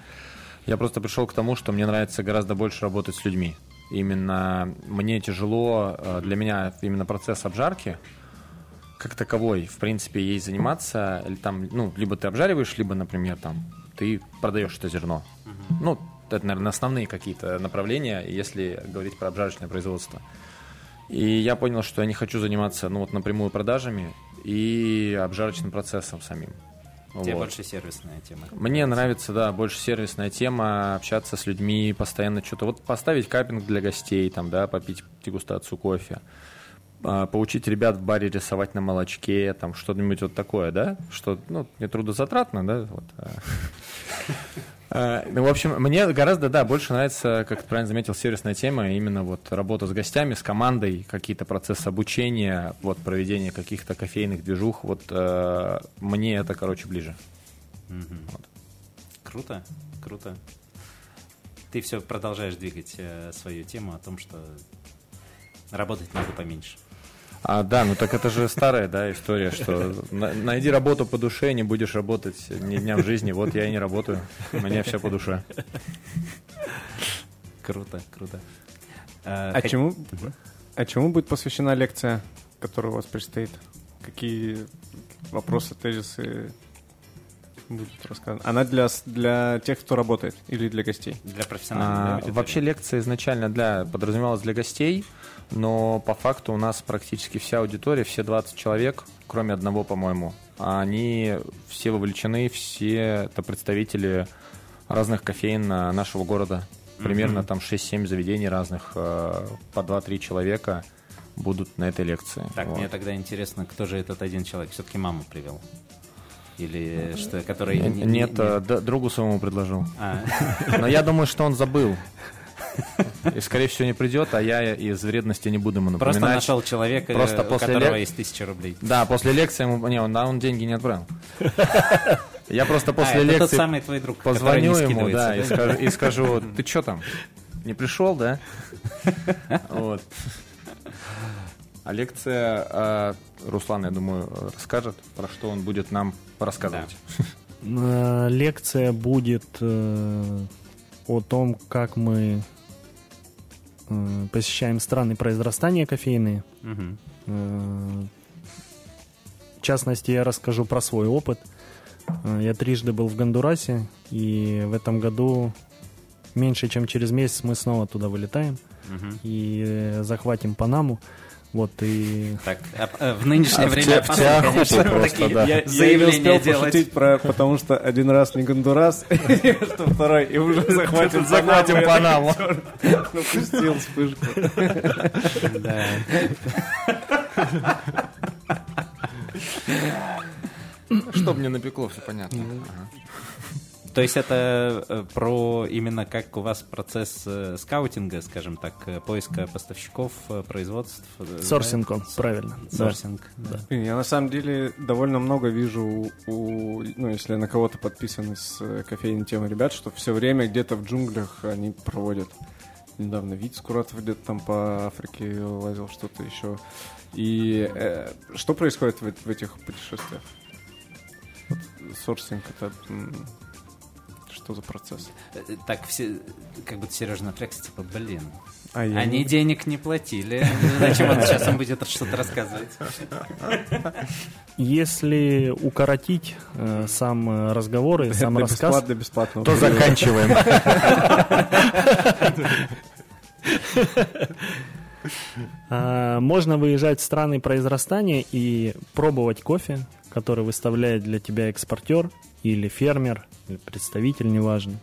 Я просто пришел к тому, что мне нравится гораздо больше работать с людьми. Именно мне тяжело, э, для меня именно процесс обжарки, как таковой, в принципе, ей заниматься, или там, ну, либо ты обжариваешь, либо, например, там, ты продаешь это зерно. Ну, это, наверное, основные какие-то направления, если говорить про обжарочное производство. И я понял, что я не хочу заниматься, ну, вот напрямую продажами и обжарочным процессом самим. Тебе Вот. больше сервисная тема. Мне нравится, да, больше сервисная тема, общаться с людьми, постоянно что-то. Вот поставить капинг для гостей, там, да, попить дегустацию кофе, поучить ребят в баре рисовать на молочке, там, что-нибудь вот такое, да, что, ну, не трудозатратно, да, вот. а. А, Ну, в общем, мне гораздо, да, больше нравится, как ты правильно заметил, сервисная тема, именно вот работа с гостями, с командой, какие-то процессы обучения, вот проведение каких-то кофейных движух, вот э, мне это, короче, ближе. Мгм. Круто, круто. Ты все продолжаешь двигать э, свою тему о том, что работать надо поменьше. А, да, ну так это же старая, да, история, что на- найди работу по душе, не будешь работать ни дня в жизни. Вот я и не работаю, мне все по душе. Круто, круто. Э, А хот- чему, а чему будет посвящена лекция, которая у вас предстоит? Какие вопросы, тезисы будут рассказаны? Она для, для тех, кто работает или для гостей? Для профессиональной А, аудитории. вообще лекция изначально для подразумевалась для гостей, но по факту у нас практически вся аудитория, все 20 человек, кроме одного, по-моему, они все вовлечены, все это представители разных кофеин нашего города. Примерно там 6-7 заведений разных, э, по 2-3 человека будут на этой лекции. Так, Вот. мне тогда интересно, кто же этот один человек? Все-таки маму привел? Или что, который... Н- не- не- Нет, не- э, другу своему предложил. А, Но я думаю, что он забыл. И, скорее всего, не придет, а я из вредности не буду ему напоминать. Просто нашел человека, Просто э, у после которого лек- есть тысяча рублей. Да, после лекции ему... Не, он, да, он деньги не отправил. Я просто а, после тот лекции самый твой друг, позвоню не ему, да, и скидывается, скажу, и скажу, ты что там, не пришел, да? Вот. А лекция а, Руслан, я думаю, расскажет, про что он будет нам рассказывать. Э, Лекция будет э, о том, как мы э, посещаем страны произрастания кофейные. Мгм. Э, В частности, я расскажу про свой опыт. Э, Я трижды был в Гондурасе, и в этом году меньше чем через месяц мы снова туда вылетаем Мгм. и э, захватим Панаму. Вот и Так, а, э, в нынешнее А в время те- в опасно, театре конечно, просто, такие да. Я, я не заявления успел делать. пошутить про, потому что один раз не Гондурас, что второй, и уже захватим Захватим Панаму. Упустил вспышку. Да. Что мне напекло, все понятно. Ага. То есть это э, про именно как у вас процесс э, скаутинга, скажем так, э, поиска поставщиков, производств. Sourcing да? он, правильно. да. Sourcing, да. Блин, Я на самом деле довольно много вижу, у, ну, если на кого-то подписан из э, кофейной темы ребят, что все время где-то в джунглях они проводят. Недавно Витя Скуратов где-то там по Африке лазил, что-то еще. И э, что происходит в, в этих путешествиях? Вот Сорсинг это что за процесс? Э, Так все, как будто Сережа напрягся, типа, блин, А они не- денег не платили. Зачем он сейчас будет что-то рассказывать? Если укоротить э, сам э, разговор и сам рассказ, бесплатно, бесплатно. то заканчиваем. А, Можно выезжать в страны произрастания и пробовать кофе, который выставляет для тебя экспортер или фермер, или представитель, неважно.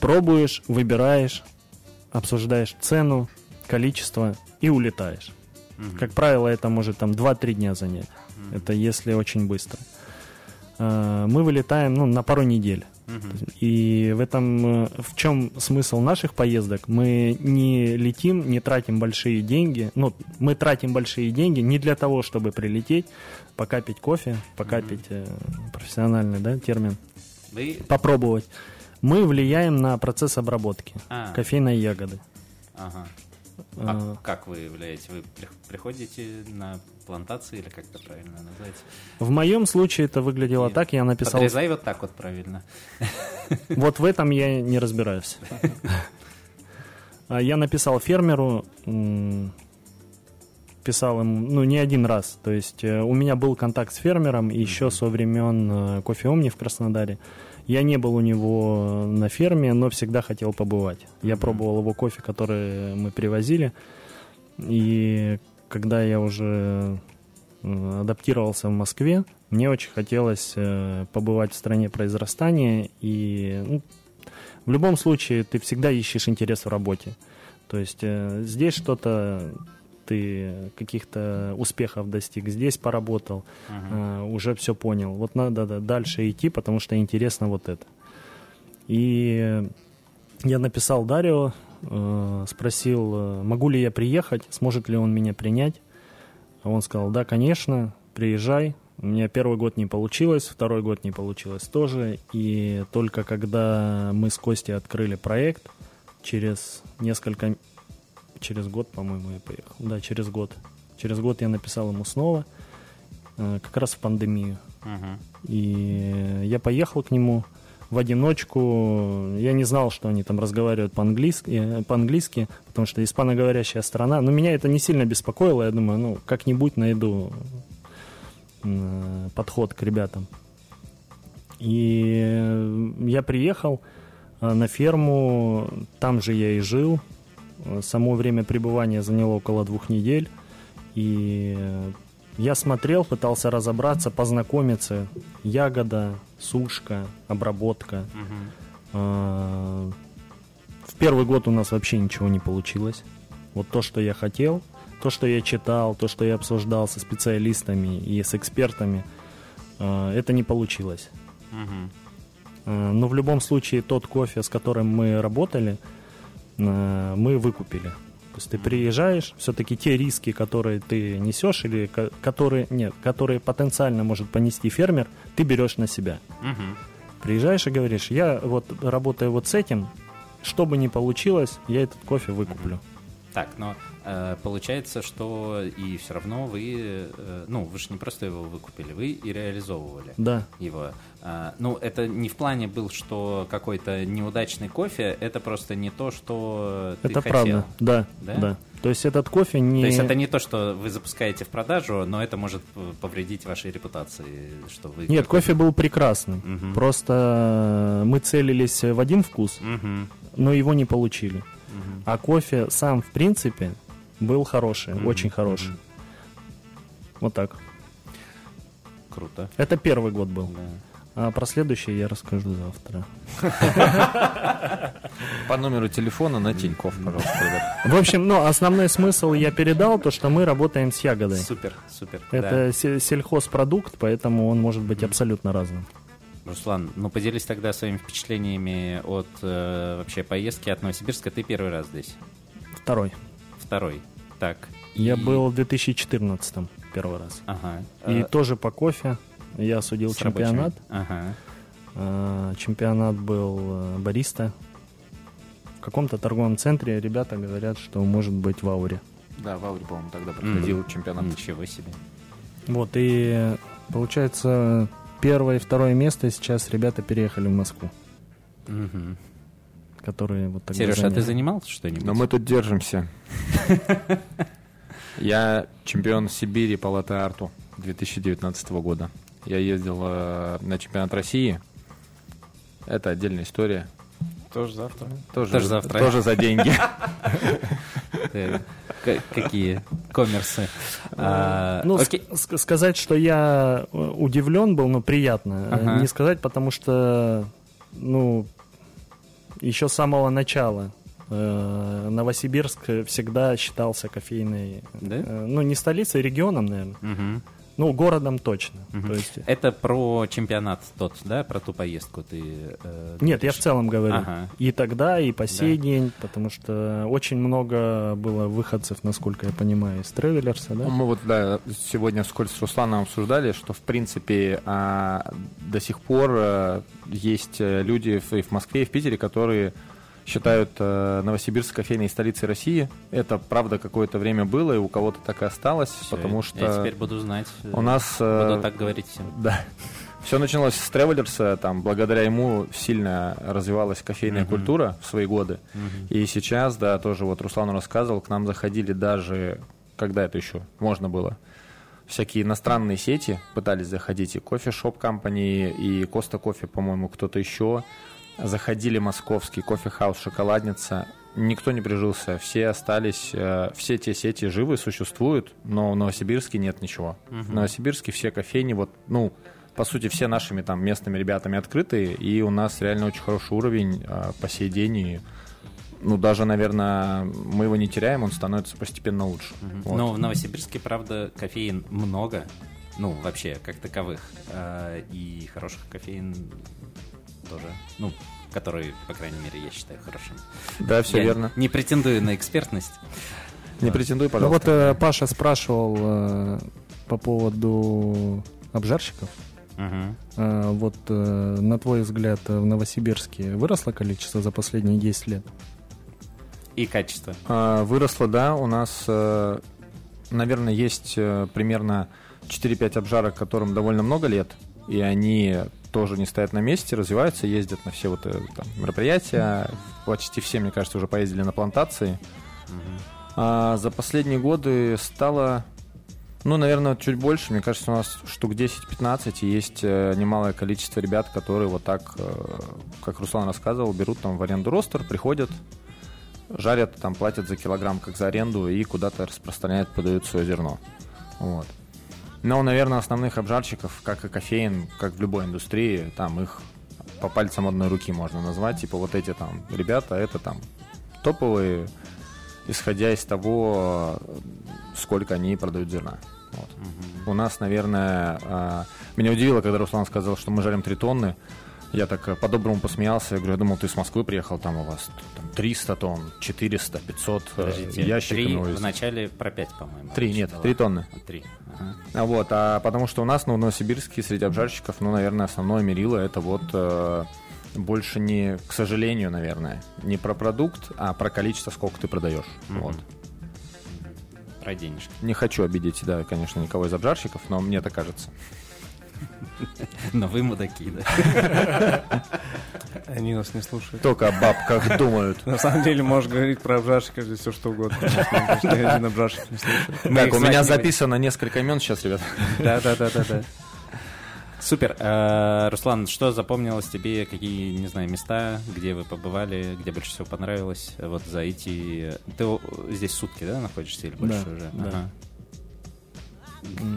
Пробуешь, выбираешь, обсуждаешь цену, количество и улетаешь. Как правило, это может там 2-3 дня занять. Это если очень быстро. А, Мы вылетаем ну, на пару недель. И в этом э, в чем смысл наших поездок? Мы не летим, не тратим большие деньги. Ну, мы тратим большие деньги не для того, чтобы прилететь, покапить кофе, покапить э, профессиональный да, термин, Вы... попробовать. Мы влияем на процесс обработки А, кофейной ягоды. ага. А как вы являете? Вы при- приходите на плантации или как это правильно назвать? В моем случае это выглядело И так, я написал... Подрезай вот так вот правильно. Вот в этом я не разбираюсь. А Я написал фермеру, писал ему, ну, не один раз. То есть э, у меня был контакт с фермером еще со времен э, кофе Омни в Краснодаре. Я не был у него на ферме, но всегда хотел побывать. Я пробовал его кофе, который мы привозили. И когда я уже э, адаптировался в Москве, мне очень хотелось э, побывать в стране произрастания. И ну, в любом случае ты всегда ищешь интерес в работе. То есть э, здесь что-то ты каких-то успехов достиг, здесь поработал, э, уже все понял. Вот надо да, дальше идти, потому что интересно вот это. И я написал Дарио, э, спросил, э, могу ли я приехать, сможет ли он меня принять. А Он сказал, да, конечно, приезжай. У меня первый год не получилось, второй год не получилось тоже. И только когда мы с Костей открыли проект, через несколько... Через год, по-моему, я поехал. Да, через год. Через год я написал ему снова, э, как раз в пандемию. Мгм. И я поехал к нему в одиночку. Я не знал, что они там разговаривают по-английски, э, по-английски потому что испаноговорящая страна. Но меня это не сильно беспокоило. Я думаю, ну, как-нибудь найду м, подход к ребятам. И э, я приехал э, на ферму, там же я и жил. Э, Само время пребывания заняло около двух недель. И э, я смотрел, пытался разобраться, познакомиться. Ягода, сушка, обработка. А, В первый год у нас вообще ничего не получилось. Вот то, что я хотел, то, что я читал, то, что я обсуждал со специалистами и с экспертами, а, это не получилось. А, Но в любом случае тот кофе, с которым мы работали, мы выкупили. То есть ты приезжаешь, все-таки те риски, которые ты несешь или ко- которые нет, которые потенциально может понести фермер, ты берешь на себя. Мгм. Приезжаешь и говоришь, я вот работаю вот с этим, что бы ни получилось, я этот кофе выкуплю. Так, но э, получается, что и все равно вы, э, ну, вы же не просто его выкупили, вы и реализовывали Да, его. А, ну, это не в плане был, что какой-то неудачный кофе, это просто не то, что ты это хотел. правда. Да, Да? да, То есть этот кофе не... То есть это не то, что вы запускаете в продажу, но это может повредить вашей репутации, что вы... Нет, кофе был прекрасным. Мгм. Просто мы целились в один вкус, Мгм. но его не получили. Мгм. А кофе сам, в принципе, был хороший, Мгм, очень хороший. мгм. Вот так. Круто. Это первый год был. Да. А про следующее я расскажу завтра. По номеру телефона на Тинькофф, пожалуйста, ребят. В общем, ну, основной смысл я передал, то, что мы работаем с ягодой. Супер, супер. Это се- сельхозпродукт, поэтому он может быть абсолютно разным. да. Руслан, ну поделись тогда своими впечатлениями от э, вообще поездки от Новосибирска. Ты первый раз здесь, Второй. второй. Так. Я и- был в 2014 первый раз. Ага. И э, тоже по кофе. Я судил с рабочими. чемпионат. Ага. А, Чемпионат был э, бариста. В каком-то торговом центре ребята говорят, что может быть в ауре. Да, в Ауре, по-моему, тогда проходил М. чемпионат. Ничего себе. Вот, и получается, первое и второе место сейчас ребята переехали в Москву, Мгм. которые вот тогда Сереж, а ты занимался что-нибудь? Но мы тут держимся. Я чемпион Сибири по латте-арту 2019 года. Я ездил э, на чемпионат России. Это отдельная история. Тоже завтра. Тоже, Тоже завтра. тоже за деньги. Какие коммерсы. А, Ну, сказать, что я э, удивлен был, но приятно. э. Не сказать, потому что, ну, еще с самого начала э, Новосибирск всегда считался кофейной, ну, не столицей, регионом, наверное. Ну, городом точно. Мгм. То есть... Это про чемпионат тот, да, про ту поездку ты... э, Нет, я в целом говорю. Ага. И тогда, и по сей Да. день, потому что очень много было выходцев, насколько я понимаю, из Тревелерса, да? Мы вот да, сегодня вскользь с Русланом обсуждали, что в принципе а, до сих пор а, есть э, люди в- и в Москве, и в Питере, которые считают э, Новосибирск кофейной столицей России. Это правда какое-то время было, и у кого-то так и осталось, Всё, потому Я что теперь буду знать. э, у нас э, Буду так говорить всем. да. Все началось с Тревелерса, там, благодаря ему сильно развивалась кофейная Мгм. культура в свои годы. Мгм. И сейчас, да, тоже вот Руслан рассказывал, к нам заходили даже, когда это еще можно было, всякие иностранные сети пытались заходить, и Coffeeshop Company, и Costa Coffee, по-моему, кто-то еще. Заходили московский Кофе Хауз, «Шоколадница». Никто не прижился, все остались, э, все те сети живы, существуют, но в Новосибирске нет ничего. В Новосибирске все кофейни, вот, ну, по сути, все нашими там местными ребятами открыты, и у нас реально очень хороший уровень э, по сей день, и ну, даже, наверное, мы его не теряем, он становится постепенно лучше. Вот. Но в Новосибирске, правда, кофеин много. Ну, вообще, как таковых. А, И хороших кофеин тоже. Ну, которые, по крайней мере, я считаю хорошими. Да, все Я верно. Не претендую на экспертность. Не претендуй, Ну вот пожалуйста. э, Паша спрашивал э, по поводу обжарщиков. Мгм. Э, вот э, на твой взгляд э, в Новосибирске выросло количество за последние 10 лет? И качество. А, Выросло, да, у нас, э, наверное, есть э, примерно 4-5 обжарок, которым довольно много лет, и они тоже не стоят на месте, развиваются, ездят на все вот э, там, мероприятия. Почти все, мне кажется, уже поездили на плантации. А за последние годы стало, ну, наверное, чуть больше. Мне кажется, у нас штук 10-15 и есть э, немалое количество ребят, которые вот так, э, как Руслан рассказывал, берут там в аренду ростер, приходят, жарят, там платят за килограмм, как за аренду, и куда-то распространяют, подают свое зерно. Вот. Но, наверное, основных обжарщиков, как и кофеин, как в любой индустрии, там их по пальцам одной руки можно назвать. Типа вот эти там ребята, это там топовые, исходя из того, сколько они продают зерна. Вот. У нас, наверное, а, меня удивило, когда Руслан сказал, что мы жарим 3 тонны. Я так э, по-доброму посмеялся. Я говорю, я думал, ты с Москвы приехал, там у вас там, 300 тонн, 400, 500 э, Подождите, ящиками три в начале про пять, по-моему. Три, нет, три тонны. Три. Ага. А Вот, а потому что у нас, ну, в Новосибирске среди обжарщиков, ну, наверное, основное мерило это вот э, больше не, к сожалению, наверное, не про продукт, а про количество, сколько ты продаешь. Мгм. Вот. Про денежки. Не хочу обидеть, да, конечно, никого из обжарщиков, но мне так кажется. Но вы мудаки, да. Они нас не слушают. Только о бабках думают. На самом деле, можешь говорить про обжарщика здесь все что угодно. один обжарщик не слушает. Так, у меня записано несколько имен сейчас, ребят. Да, да, да, да, да. Супер. Э, Руслан, что запомнилось тебе? Какие, не знаю, места, где вы побывали, где больше всего понравилось? Вот за эти... Ты здесь сутки, да, находишься или больше Да, уже? да. Ага.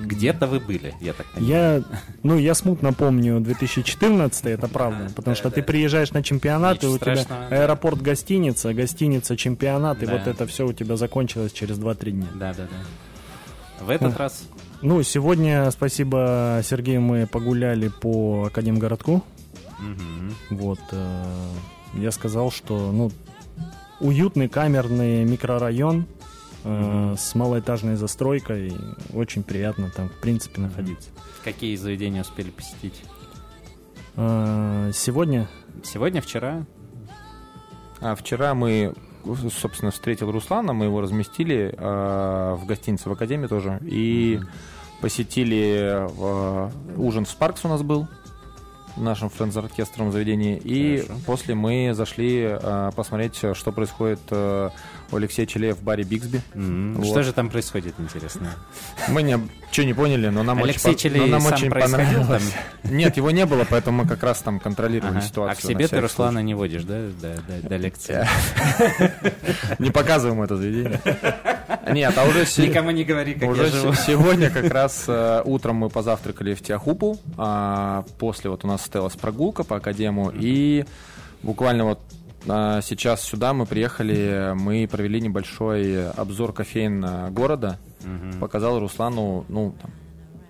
Где-то вы были, я так понимаю. Я, ну, я смутно помню 2014, это правда, потому что ты приезжаешь на чемпионат, и Ничего у тебя да. аэропорт гостиница, гостиница чемпионат, и Да. вот это все у тебя закончилось через 2-3 дня. Да, да, да. В этот раз Ну, сегодня, спасибо Сергею, мы погуляли по Академгородку. мгм. Вот, э, я сказал, что, ну, уютный камерный микрорайон э, с малоэтажной застройкой, очень приятно там, в принципе, находиться. какие заведения успели посетить? Э, сегодня Сегодня, вчера? А вчера мы, собственно, встретил Руслана, мы его разместили э, в гостинице в Академии тоже. И посетили э, ужин в Спаркс у нас был в нашем френдз-оркестровом заведении. И Хорошо. после мы зашли э, посмотреть, что происходит э, у Алексея Челея в баре Бигсби. М, Вот. Что же там происходит, интересно? Мы не, что не поняли, но нам Алексей очень, по- Челей но нам сам очень происходил понравилось. Нет, его не было, поэтому мы как раз там контролировали Ага. ситуацию. А к себе ты Руслана не водишь, да, до, до- до лекции? случай. Не показываем это заведение. Нет, а уже Никому не говори, как Уже я живу. се- сегодня как раз э, утром мы позавтракали в Тиахупу, а после вот у нас состоялась прогулка по академу, и буквально вот сейчас сюда мы приехали, мы провели небольшой обзор кофеин э, города, Мгм. показал Руслану, ну, там,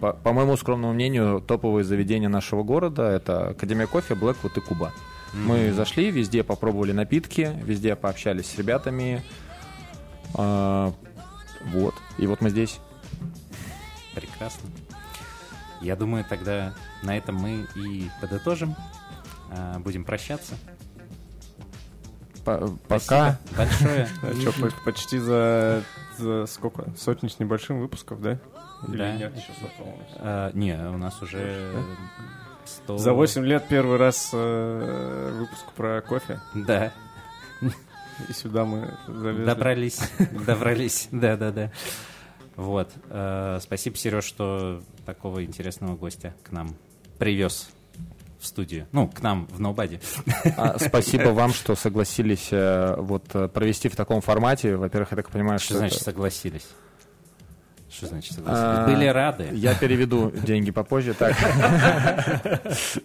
по, по моему скромному мнению, топовые заведения нашего города, это Академия кофе, Блэквуд и Куба. Мы зашли, везде попробовали напитки, везде пообщались с ребятами, а, вот, и вот мы здесь. Прекрасно. Я думаю, тогда на этом мы и подытожим. А, Будем прощаться. По- пока. Большое. А почти за, сколько? Сотни с небольшим выпусков, да? Да. нет? А, Не, у нас уже 100... За 8 лет первый раз э, выпуск про кофе. Да, И сюда мы залезли. добрались. Добрались, да-да-да. Вот. э, Спасибо, Сереж, что такого интересного гостя к нам привез в студию. Ну, к нам в Ноубаде. А, спасибо вам, что согласились э, вот э, провести в таком формате. Во-первых, я так понимаю, что, Что значит это- согласились? Что значит А, согласились? Были рады. Я переведу деньги попозже. Так.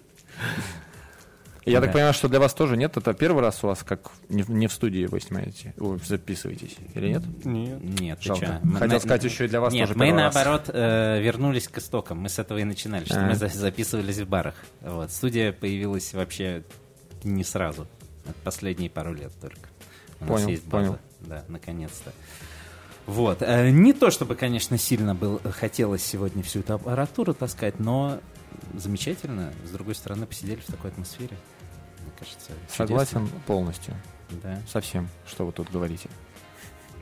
Я Да. так понимаю, что для вас тоже нет. Это первый раз у вас как не в, не в студии вы снимаете, ой, записываетесь или нет? Нет. Нет, Жалко. Мы Хотел на- сказать, еще и для вас Нет, тоже мы первый раз. наоборот э, вернулись к истокам. Мы с этого и начинали, что А. мы за- записывались в барах. Вот. Студия появилась вообще не сразу. Это последние пару лет только. У нас Понял, есть база. понял. Да, наконец-то. Вот. Э, не то, чтобы, конечно, сильно был, хотелось сегодня всю эту аппаратуру таскать, но замечательно. С другой стороны, посидели в такой атмосфере. Кажется, Согласен полностью. Да. Со всем, что вы тут говорите.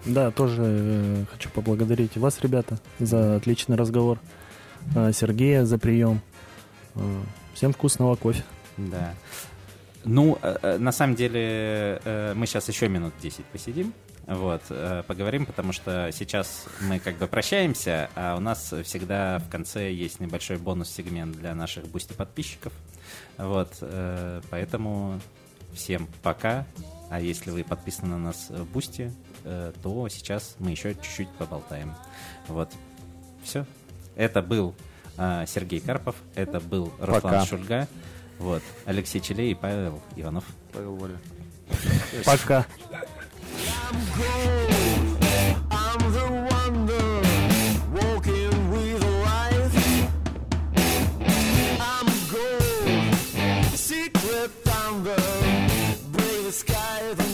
Да, тоже э, хочу поблагодарить вас, ребята, за отличный разговор. Э, Сергея за прием. Э, всем вкусного кофе. Да. Ну, э, э, на самом деле, э, мы сейчас еще минут 10 посидим, вот, э, поговорим, потому что сейчас мы как бы прощаемся, а у нас всегда в конце есть небольшой бонус-сегмент для наших бусти-подписчиков. Вот, э, поэтому всем пока. А если вы подписаны на нас в Boosty, э, то сейчас мы еще чуть-чуть поболтаем. Вот. Все. Это был э, Сергей Карпов, это был Руслан Пока. Шульга, вот, Алексей Челей и Павел Иванов. Павел Воля. Пока. I'm the down. Brave the sky.